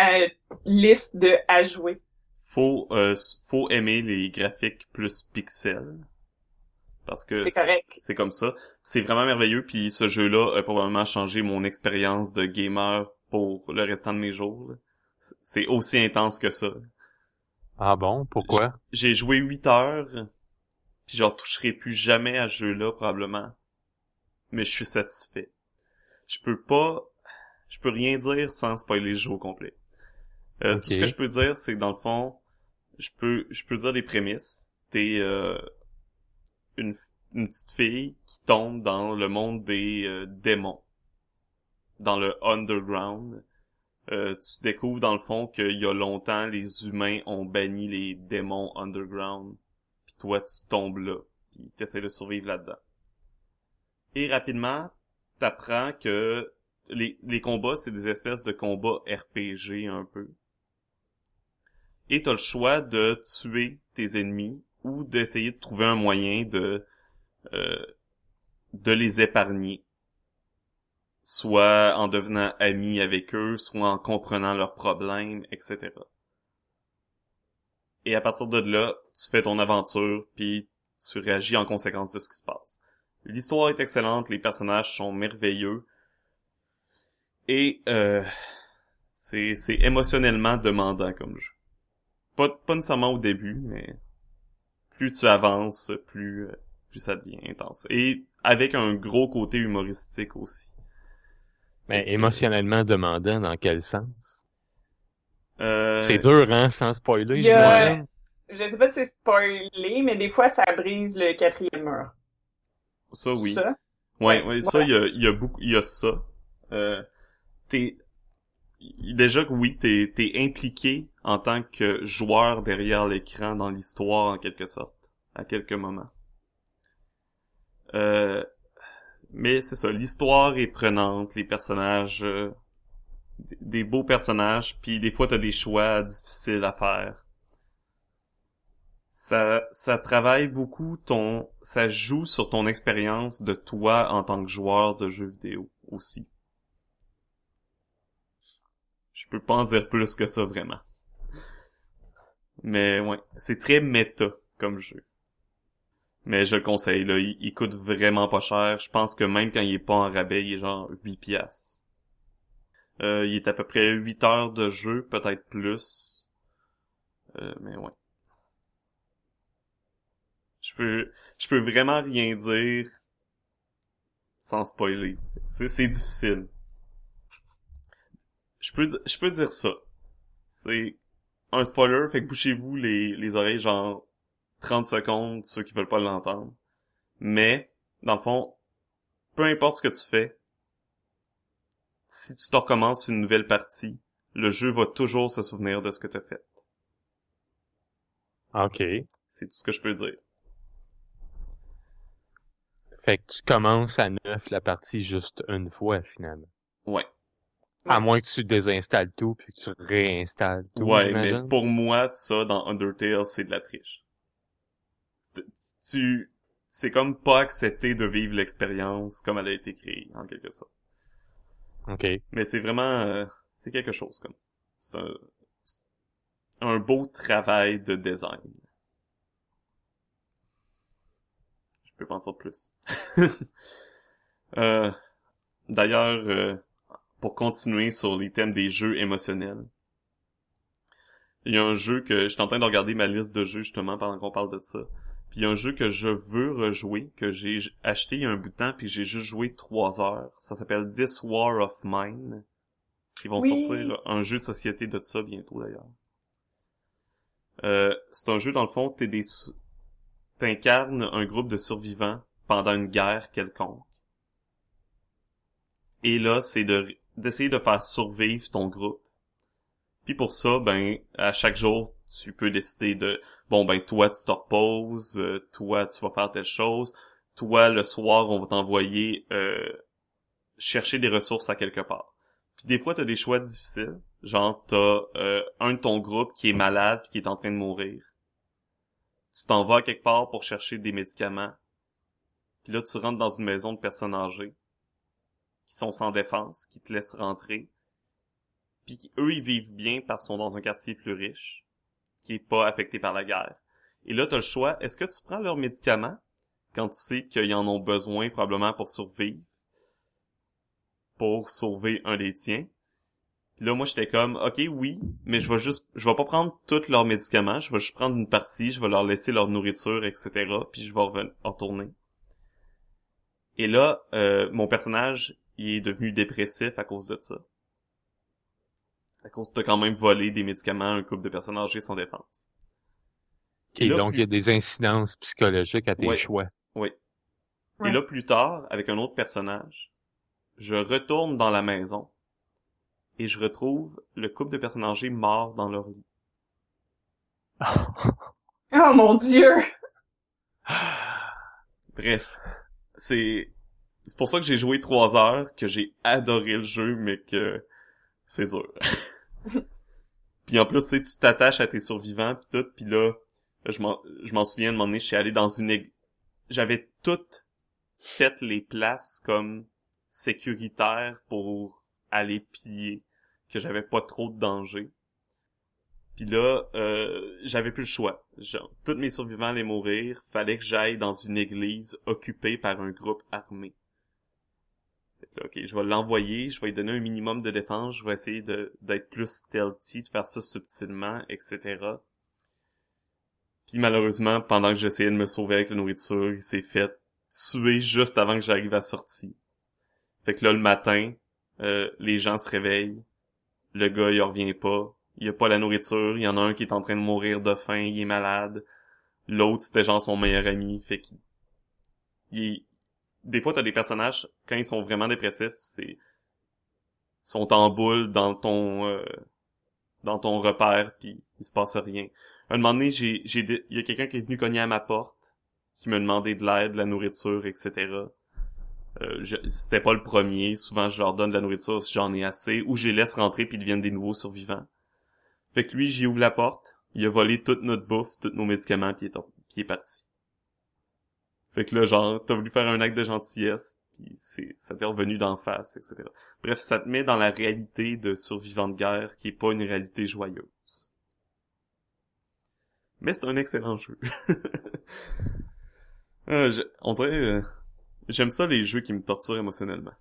liste de à jouer. Faut, euh, faut aimer les graphiques plus pixels. Parce que C'est correct. c'est comme ça. C'est vraiment merveilleux. Puis ce jeu-là a probablement changé mon expérience de gamer pour le restant de mes jours. C'est aussi intense que ça. Ah bon? Pourquoi? J'ai joué 8 heures, puis je retoucherai plus jamais à ce jeu-là, probablement. Mais je suis satisfait. Je peux pas... Je peux rien dire sans spoiler le jeu au complet. Euh. Tout ce que je peux dire, c'est que dans le fond, je peux je peux dire les prémices. T'es euh, une une petite fille qui tombe dans le monde des euh, démons, dans le underground. Euh, tu découvres dans le fond qu'il y a longtemps, les humains ont banni les démons underground. Puis toi, tu tombes là, puis t'essaies de survivre là-dedans. Et rapidement, t'apprends que les, les combats, c'est des espèces de combats RPG un peu. Et t'as le choix de tuer tes ennemis ou d'essayer de trouver un moyen de euh, de les épargner. Soit en devenant ami avec eux, soit en comprenant leurs problèmes, etc. Et à partir de là, tu fais ton aventure, puis tu réagis en conséquence de ce qui se passe. L'histoire est excellente, les personnages sont merveilleux, et euh, c'est c'est émotionnellement demandant comme jeu. Pas, pas nécessairement au début, mais plus tu avances, plus euh, plus ça devient intense. Et avec un gros côté humoristique aussi. Mais émotionnellement demandant dans quel sens? Euh, C'est dur, hein, sans spoiler, Il y a- j'imagine. Je sais pas si c'est spoilé, mais des fois, ça brise le quatrième mur. Ça oui. Ça? Ouais, ouais, ça il y a, il y a beaucoup, il y a ça. Euh, t'es déjà que oui, t'es t'es impliqué en tant que joueur derrière l'écran dans l'histoire en quelque sorte, à quelques moments. Euh, mais c'est ça, l'histoire est prenante, les personnages, euh, des- des beaux personnages, puis des fois t'as des choix difficiles à faire. Ça, ça travaille beaucoup ton, ça joue sur ton expérience de toi en tant que joueur de jeux vidéo aussi. Je peux pas en dire plus que ça vraiment. Mais ouais, c'est très méta comme jeu. Mais je le conseille, là, il, coûte vraiment pas cher. Je pense que même quand il est pas en rabais, il est genre 8 piastres. Euh, il est à peu près 8 heures de jeu, peut-être plus. Euh, mais ouais. Je peux, je peux vraiment rien dire sans spoiler. C'est difficile. Je peux, je peux dire ça. C'est un spoiler, fait que bouchez-vous les, les oreilles genre 30 secondes, ceux qui veulent pas l'entendre. Mais, dans le fond, peu importe ce que tu fais, si tu te recommences une nouvelle partie, le jeu va toujours se souvenir de ce que tu as fait. OK. C'est tout ce que je peux dire. Fait que tu commences à neuf la partie juste une fois, finalement. Ouais. À moins que tu désinstalles tout puis que tu réinstalles tout, Ouais, mais pour moi, ça, dans Undertale, c'est de la triche. C'est- Tu, c'est comme pas accepter de vivre l'expérience comme elle a été créée, en quelque sorte. OK. Mais c'est vraiment, euh, c'est quelque chose, comme. C'est un, un beau travail de design. Je peux pas en dire plus. Euh, D'ailleurs, euh, pour continuer sur les thèmes des jeux émotionnels, il y a un jeu que j'étais en train de regarder ma liste de jeux justement pendant qu'on parle de ça. Puis il y a un jeu que je veux rejouer, que j'ai acheté il y a un bout de temps, puis j'ai juste joué trois heures. Ça s'appelle This War of Mine. Ils vont Oui. sortir un jeu de société de ça bientôt d'ailleurs. Euh, c'est un jeu dans le fond, t'es des t'incarnes un groupe de survivants pendant une guerre quelconque. Et là, c'est de d'essayer de faire survivre ton groupe. Puis pour ça, ben, à chaque jour, tu peux décider de, bon, ben, toi, tu te reposes, euh, toi, tu vas faire telle chose, toi, le soir, on va t'envoyer euh, chercher des ressources à quelque part. Puis des fois, t'as des choix difficiles, genre, t'as euh, un de ton groupe qui est malade puis qui est en train de mourir. Tu t'en vas à quelque part pour chercher des médicaments. Puis là, tu rentres dans une maison de personnes âgées qui sont sans défense, qui te laissent rentrer puis eux, ils vivent bien parce qu'ils sont dans un quartier plus riche, qui est pas affecté par la guerre. Et là, t'as le choix, est-ce que tu prends leurs médicaments quand tu sais qu'ils en ont besoin probablement pour survivre, pour sauver un des tiens? Puis là, moi, j'étais comme, ok, oui, mais je vais juste, je vais pas prendre tous leurs médicaments, je vais juste prendre une partie, je vais leur laisser leur nourriture, etc., puis je vais retourner. Et là, euh, mon personnage, il est devenu dépressif à cause de ça à cause t'as quand même volé des médicaments à un couple de personnes âgées sans défense. Et là, donc, plus- il y a des incidences psychologiques à tes Ouais. choix. Oui. Ouais. Et là, plus tard, avec un autre personnage, je retourne dans la maison et je retrouve le couple de personnes âgées morts dans leur lit. Oh mon dieu! Bref, c'est c'est pour ça que j'ai joué trois heures, que j'ai adoré le jeu, mais que c'est dur. puis en plus, tu tu t'attaches à tes survivants puis tout, puis là, je m'en je m'en souviens de moment donné, je suis allé dans une ég- j'avais toutes fait les places comme sécuritaires pour aller piller, que j'avais pas trop de danger. Puis là, euh, j'avais plus le choix. Genre, tous mes survivants allaient mourir, fallait que j'aille dans une église occupée par un groupe armé. Ok, je vais l'envoyer, je vais lui donner un minimum de défense, je vais essayer de d'être plus stealthy, de faire ça subtilement, etc. Puis malheureusement, pendant que j'essayais de me sauver avec la nourriture, il s'est fait tuer juste avant que j'arrive à la sortie. Fait que là, le matin, euh, les gens se réveillent, le gars, il revient pas, il y a pas la nourriture, il y en a un qui est en train de mourir de faim, il est malade. L'autre, c'était genre son meilleur ami, fait qu'il... il Des fois, t'as des personnages, quand ils sont vraiment dépressifs, c'est... sont en boule dans ton... euh, dans ton repère, puis il se passe rien. Un moment donné, j'ai... j'ai Il y a quelqu'un qui est venu cogner à ma porte, qui me demandait de l'aide, de la nourriture, etc. Euh, c'était pas le premier. Souvent, je leur donne de la nourriture si j'en ai assez, ou je les laisse rentrer puis ils deviennent des nouveaux survivants. Fait que lui, j'y ouvre la porte, il a volé toute notre bouffe, tous nos médicaments, puis il est, parti. Fait que là, genre, t'as voulu faire un acte de gentillesse, puis c'est, ça t'est revenu d'en face, etc. Bref, ça te met dans la réalité de survivant de guerre, qui est pas une réalité joyeuse. Mais c'est un excellent jeu. Euh, on dirait... euh, J'aime ça les jeux qui me torturent émotionnellement.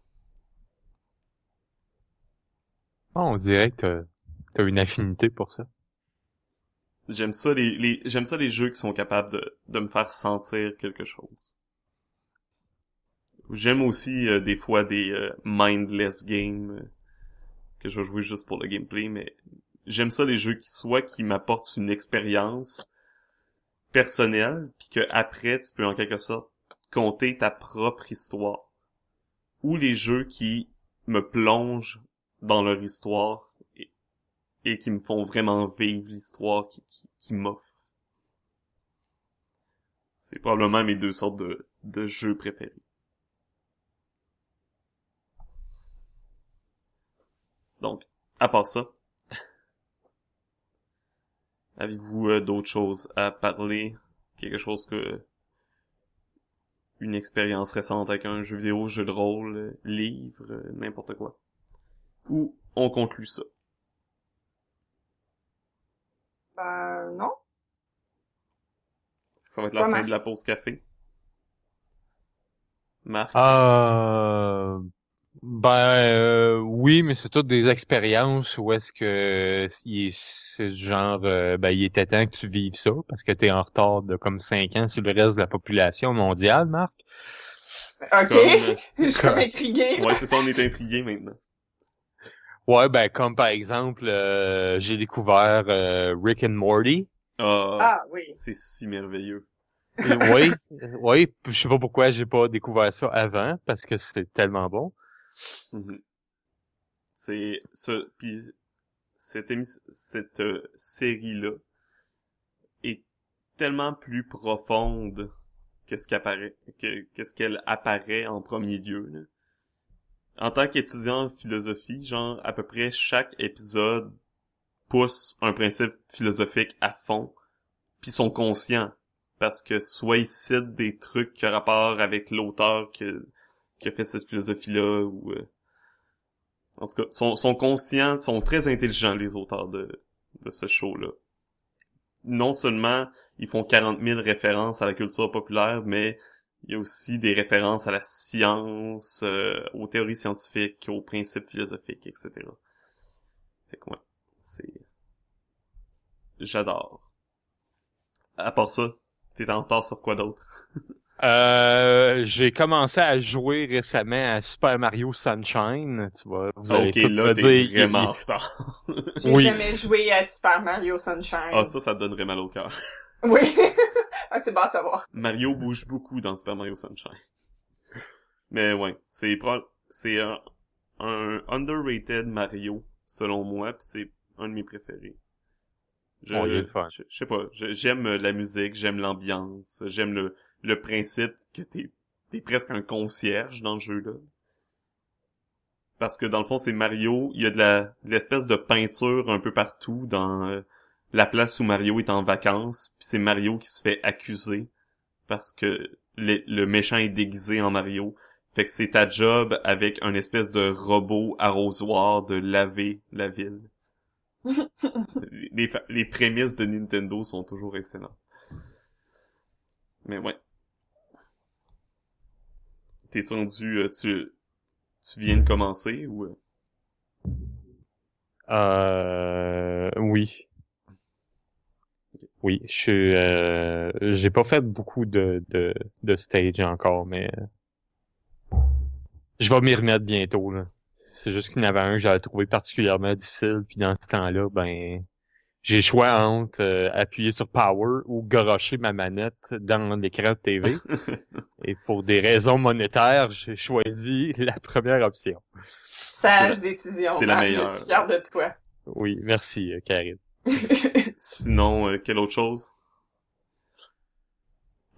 On dirait que une affinité pour ça? J'aime ça les, les j'aime ça les jeux qui sont capables de, de me faire sentir quelque chose. J'aime aussi euh, des fois des euh, mindless games euh, que je vais jouer juste pour le gameplay, mais j'aime ça les jeux qui soit qui m'apportent une expérience personnelle, puis que après tu peux en quelque sorte compter ta propre histoire, ou les jeux qui me plongent dans leur histoire et, qui me font vraiment vivre l'histoire qui, qui, qui m'offre. C'est probablement mes deux sortes de, de jeux préférés. Donc, à part ça, avez-vous euh, d'autres choses à parler? Quelque chose que... Une expérience récente avec un jeu vidéo, jeu de rôle, livre, euh, n'importe quoi. Ou on conclut ça? Ben, non. Ça va être la Pas fin Marc. de la pause café. Marc? Euh, ben euh, oui, mais c'est toutes des expériences où est-ce que c'est genre euh, ben il était temps que tu vives ça parce que t'es en retard de comme cinq ans sur le reste de la population mondiale, Marc. Ok. Comme, Je suis comme euh, ouais, c'est ça, on est intrigué maintenant. Ouais, ben comme par exemple euh, j'ai découvert euh, Rick and Morty. Ah, Ah, oui. c'est si merveilleux. Oui, oui, je sais pas pourquoi j'ai pas découvert ça avant parce que c'est tellement bon. Mhm. C'est ce puis cette émis- cette euh, série là est tellement plus profonde que ce qu'apparaît que qu'est-ce qu'elle apparaît en premier lieu. là. En tant qu'étudiant en philosophie, genre à peu près chaque épisode pousse un principe philosophique à fond, puis sont conscients parce que soit ils citent des trucs qui ont rapport avec l'auteur que qui a fait cette philosophie-là, ou... euh, en tout cas, sont, sont conscients, sont très intelligents, les auteurs de, de ce show-là. Non seulement ils font 40 000 références à la culture populaire, mais il y a aussi des références à la science, euh, aux théories scientifiques, aux principes philosophiques, etc. Fait que ouais, c'est... J'adore. À part ça, t'es en retard sur quoi d'autre? Euh, j'ai commencé à jouer récemment à Super Mario Sunshine. Tu vois, vous allez ok, tout là, me t'es dire. vraiment il- en retard. J'ai Oui. jamais joué à Super Mario Sunshine. Ah, ça, ça te donnerait mal au cœur. Oui. ah, c'est bon à savoir. Mario bouge beaucoup dans Super Mario Sunshine. Mais ouais, c'est pro- c'est un, un underrated Mario, selon moi, pis c'est un de mes préférés. Je, Bon, il est le fun. je, je sais pas, j'aime la musique, j'aime l'ambiance, j'aime le, le principe que t'es, t'es presque un concierge dans le jeu-là. Parce que dans le fond, c'est Mario, il y a de la, de l'espèce de peinture un peu partout dans euh, la place où Mario est en vacances, puis c'est Mario qui se fait accuser parce que le, le méchant est déguisé en Mario. Fait que c'est ta job avec un espèce de robot arrosoir de laver la ville. les, prémices de Nintendo sont toujours excellentes. Mais ouais. T'es-tu rendu, euh, tu, tu viens de commencer ou... euh? Euh, oui. Oui, je suis, euh, j'ai pas fait beaucoup de, de, de stage encore, mais euh, je vais m'y remettre bientôt, là. C'est juste qu'il y en avait un que j'avais trouvé particulièrement difficile, puis dans ce temps-là, ben, j'ai le choix entre euh, appuyer sur Power ou garocher ma manette dans l'écran de TV. Et pour des raisons monétaires, j'ai choisi la première option. Sage C'est décision. c'est la meilleure. Je suis fière de toi. Oui, merci, euh, Karine. Sinon, euh, quelle autre chose?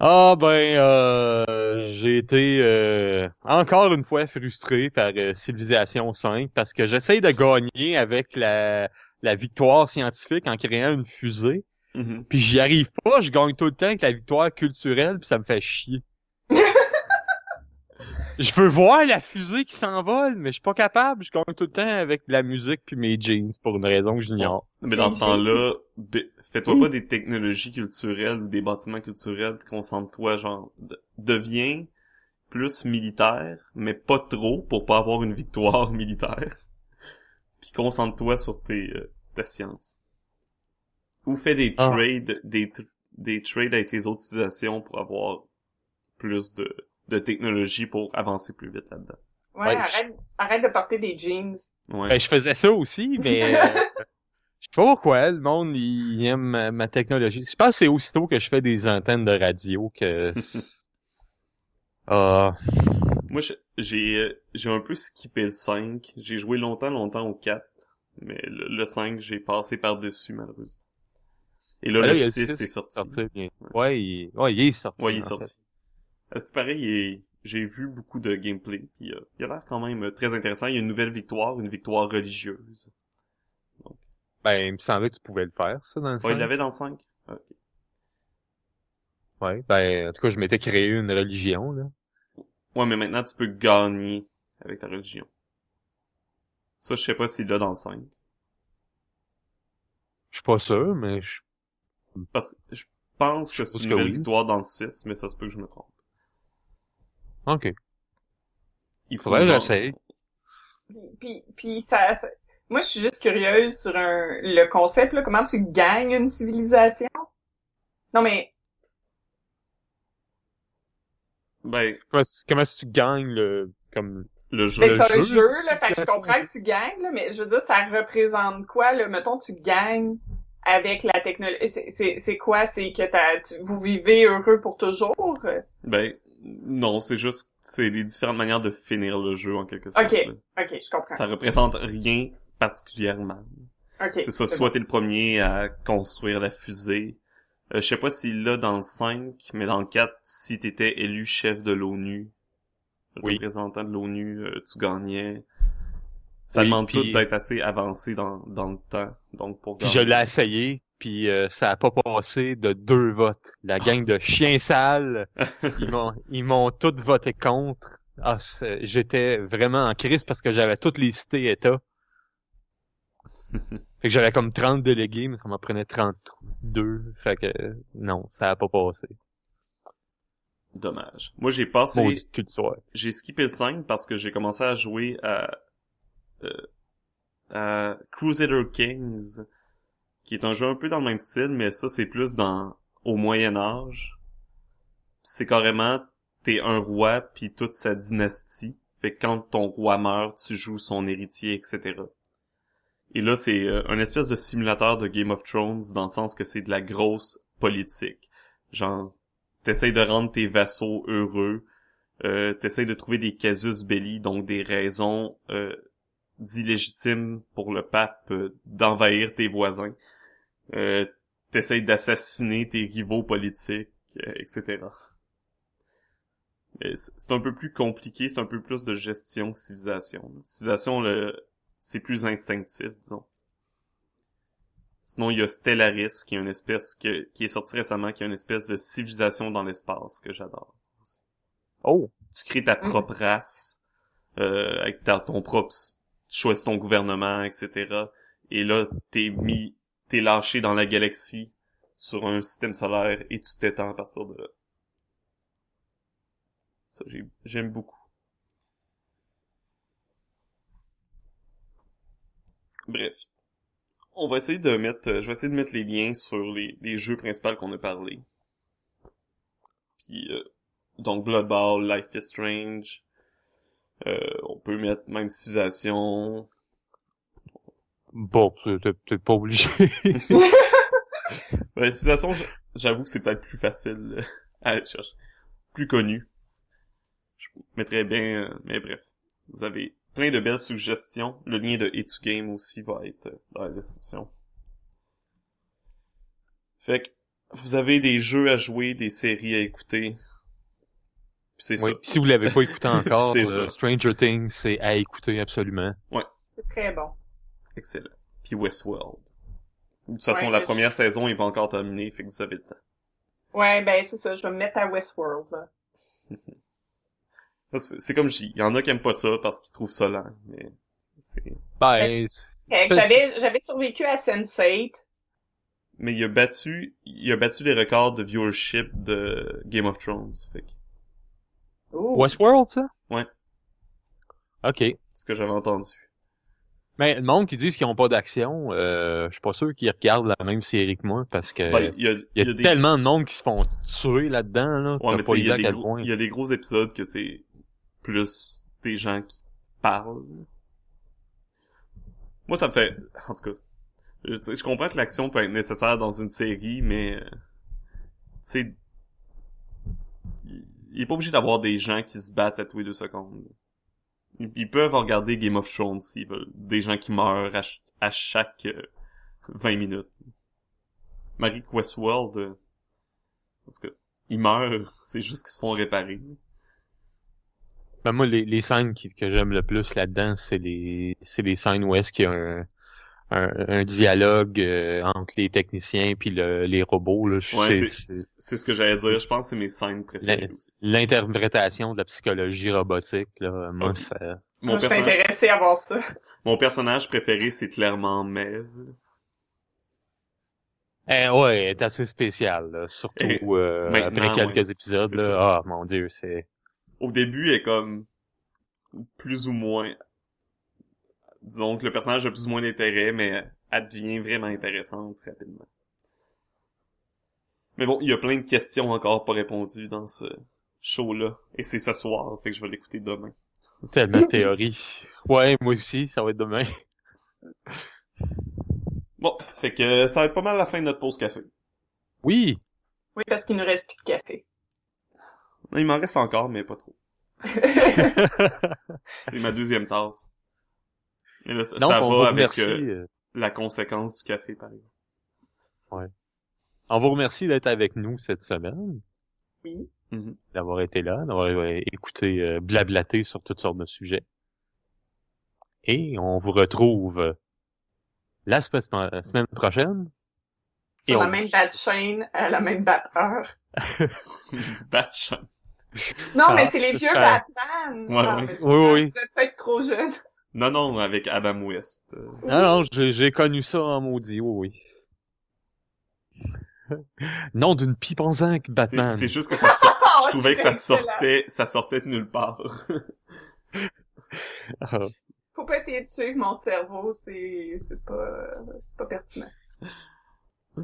Ah ben euh, j'ai été euh, encore une fois frustré par euh, Civilisation 5 parce que j'essaye de gagner avec la, la victoire scientifique en créant une fusée, Mhm. puis j'y arrive pas, je gagne tout le temps avec la victoire culturelle, puis ça me fait chier. Je veux voir la fusée qui s'envole, mais je suis pas capable, je gagne tout le temps avec la musique puis mes jeans pour une raison que j'ignore. Mais dans ce temps-là, fais-toi pas des technologies culturelles ou des bâtiments culturels, concentre-toi, genre, de- deviens plus militaire, mais pas trop pour pas avoir une victoire militaire. Puis concentre-toi sur tes, euh, ta science. Ou fais des Ah. trades, des, tr- des trades avec les autres civilisations pour avoir plus de, de technologie pour avancer plus vite là-dedans. Ouais, Ouais, arrête, arrête de porter des jeans. Ouais. Ben, je faisais ça aussi, mais euh, je sais pas pourquoi le monde il aime ma, ma technologie. Je pense que c'est aussitôt que je fais des antennes de radio que ah Moi, je- j'ai euh, j'ai un peu skippé le 5. J'ai joué longtemps, longtemps au 4. Mais le, le 5, j'ai passé par-dessus, malheureusement. Et là, Ben le là, il y a 6 six est sorti. sorti bien. Ouais, il, ouais, il est sorti. Ouais, il est en sorti. À ce qui paraît, il est- j'ai vu beaucoup de gameplay. Puis, euh, il a l'air quand même euh, très intéressant. Il y a une nouvelle victoire, une victoire religieuse. Ben, il me semblait que tu pouvais le faire, ça, dans le Ouais, il l'avait dans le 5. Ok. Ouais, ben, en tout cas, je m'étais créé une religion, là. Ouais, mais maintenant, tu peux gagner avec ta religion. Ça, je sais pas s'il l'a dans le 5. Je suis pas sûr, mais je... Parce que je pense que c'est une nouvelle oui. victoire dans le 6, mais ça se peut que je me trompe. Ok. Il Faudrait que j'essaye. Puis, puis, puis ça, ça- moi, je suis juste curieuse sur un, le concept, là, comment tu gagnes une civilisation? Non, mais, Ben, Comment, comment est-ce que tu gagnes le... comme... le jeu. ben, le t'as un jeu, jeu, là, fait que je comprends que tu gagnes, là, mais je veux dire, ça représente quoi, là? Mettons, tu gagnes avec la technologie. C'est, c'est, c'est quoi? C'est que t'as, tu- vous vivez heureux pour toujours? Ben, non, c'est juste, c'est les différentes manières de finir le jeu, en quelque sorte. Ok. là. Ok, je comprends. Ça représente rien particulièrement. Ok. c'est ça, soit t'es le premier à construire la fusée. Euh, je sais pas s'il l'a dans le 5, mais dans le 4, si t'étais élu chef de l'ONU, Oui. représentant de l'ONU, euh, tu gagnais. Ça Oui, demande tout d'être assez avancé dans, dans le temps, donc pour Puis je l'ai essayé, puis euh, ça a pas passé de deux votes. La gang de chiens sales, ils m'ont ils m'ont tous voté contre. Ah, j'étais vraiment en crise parce que j'avais toutes les cités États. fait que j'avais comme 30 délégués, mais ça m'en prenait 32. Fait que non, ça a pas passé. Dommage. Moi, j'ai passé... Culture. J'ai skippé le 5 parce que j'ai commencé à jouer à, euh, à Crusader Kings, qui est un jeu un peu dans le même style, mais ça c'est plus dans au Moyen Âge. C'est carrément t'es un roi puis toute sa dynastie. Fait que quand ton roi meurt, tu joues son héritier, etc. Et là, c'est euh, un espèce de simulateur de Game of Thrones dans le sens que c'est de la grosse politique. Genre, t'essayes de rendre tes vassaux heureux, Euh, T'essayes de trouver des casus belli, donc des raisons euh, d'illégitimes pour le pape euh, d'envahir tes voisins. Euh, T'essayes d'assassiner tes rivaux politiques, euh, etc. Mais C'est c'est un peu plus compliqué, c'est un peu plus de gestion que civilisation. Civilisation, le, c'est plus instinctif, disons. Sinon, il y a Stellaris, qui est une espèce que, qui est sorti récemment, qui est une espèce de civilisation dans l'espace que j'adore. Oh! Tu crées ta propre race, euh, avec ta- ton propre, tu choisis ton gouvernement, etc. Et là, t'es mis, t'es lâché dans la galaxie, sur un système solaire, et tu t'étends à partir de là. Ça, j'ai- j'aime beaucoup. Bref. On va essayer de mettre, euh, je vais essayer de mettre les liens sur les, jeux principaux qu'on a parlé. Puis, euh, donc Blood Life is Strange. Euh, on peut mettre même Civilization. Bon, t'es peut-être pas obligé. Ouais, Civilization, j- j'avoue que c'est peut-être plus facile euh, à aller chercher. Plus connu. Je mettrais bien, euh, mais bref. Vous avez plein de belles suggestions. Le lien de Etu Game aussi va être euh, dans la description. Fait que, vous avez des jeux à jouer, des séries à écouter. C'est Oui. ça. Si vous l'avez pas écouté encore, euh. Stranger Things, c'est à écouter absolument. C'est très bon. Excellent. Puis Westworld. De toute façon, Ouais, la je- première saison est pas encore terminée, fait que vous avez le temps. Ouais, ben c'est ça, je vais me mettre à Westworld, C'est comme je dis, il y en a qui aiment pas ça parce qu'ils trouvent ça lent, mais c'est... Ben, Fait que J'avais, j'avais survécu à Sense8. Mais il a battu, il a battu les records de viewership de Game of Thrones, fait que. Westworld, ça? Ouais. Ok. c'est ce que j'avais entendu. Mais le monde qui dit qu'ils ont pas d'action, euh, je suis pas sûr qu'ils regardent la même série que moi parce que Ben, y a, y a, des... tellement de monde qui se font tuer là-dedans, là. Ouais, pas il y idée a à des quel gros, point. il y a des gros épisodes que c'est plus des gens qui parlent. Moi, ça me fait, en tout cas, je, comprends que l'action peut être nécessaire dans une série, mais, euh, tu sais, il il est pas obligé d'avoir des gens qui se battent à tous les deux secondes. Ils, peuvent regarder Game of Thrones s'ils veulent. Des gens qui meurent à, ch- à chaque euh, 20 minutes. Marie Westworld, euh, en tout cas, ils meurent, c'est juste qu'ils se font réparer. Ben, moi, les, les scènes que j'aime le plus là-dedans, c'est les c'est les scènes où est-ce qu'il y a un, un, un dialogue euh, entre les techniciens puis le, les robots. Là. Je- Ouais, c'est- c'est c'est c'est ce que j'allais dire. Je pense que c'est mes scènes préférées. L'interprétation de la psychologie robotique, là, moi, Ok. ça... Mon Moi, je suis personnage, à voir ça. mon personnage préféré, c'est clairement Mev. Eh, ouais, elle est assez spéciale, là. surtout Et euh, après quelques épisodes. Là, ah, mon Dieu, c'est... Au début, elle est comme plus ou moins. Disons que le personnage a plus ou moins d'intérêt, mais elle devient vraiment intéressante rapidement. Mais bon, il y a plein de questions encore pas répondues dans ce show-là. Et c'est ce soir, fait que je vais l'écouter demain. Tellement de théorie. Ouais, moi aussi, ça va être demain. Bon, fait que ça va être pas mal la fin de notre pause café. Oui, Oui, parce qu'il nous reste plus de café. Il m'en reste encore, mais pas trop. C'est ma deuxième tasse. Et là, ça, donc ça on va vous avec remercie. euh, euh, la conséquence du café, par exemple. On vous remercie d'être avec nous cette semaine, Oui. Mhm. d'avoir été là, d'avoir euh, écouté euh, blablater sur toutes sortes de sujets. Et on vous retrouve euh, la semaine, prochaine. Et Sur la on- même date chaîne, à la même date heure. Batch. Non, Ah, mais c'est les c'est vieux. Batman. Ouais, Ah, ouais. mais Oui, oui. Vous êtes peut-être trop jeune. Non, non, avec Adam West. euh. Ah non, j'ai j'ai connu ça en maudit, oui, oui. Nom d'une pipe en zinc, Batman. c'est juste que ça sort- Ah, Je trouvais que ça sortait, ça sortait de nulle part. Ah. Faut pas essayer de suivre mon cerveau, c'est, c'est pas, c'est pas pertinent.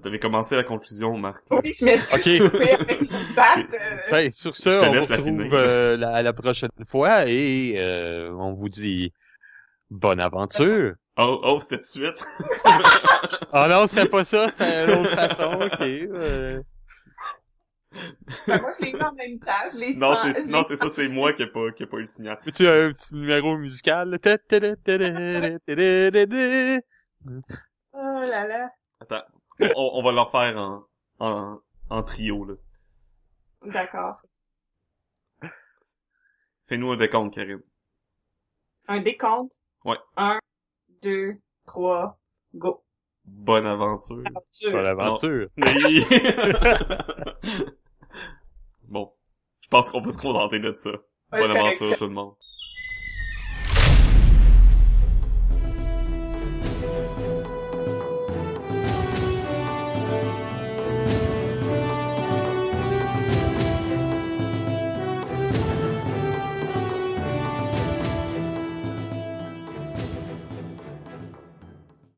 T'avais commencé la conclusion, Marc. Oui, je m'excuse. Ok. coupé avec mon date. euh, Ben, sur ce, on vous retrouve euh, la, à la prochaine fois et euh, on vous dit Bonne aventure! Oh, oh, c'était de suite! oh non, c'était pas ça, c'était une autre façon, ok. Euh... Moi, je l'ai eu en même temps, Non, c'est, ça, c'est moi qui ai pas, qui ai pas eu le signal. Mais tu as un petit numéro musical, Oh là là! Attends, on, on va leur faire en, en, en trio, là. D'accord. Fais-nous un décompte, Karine. Un décompte? Ouais. Un, deux, trois, go. Bonne aventure. Aventure. Bonne aventure. Bon, je pense qu'on peut se contenter de ça. Ouais, Bonne aventure tout le monde.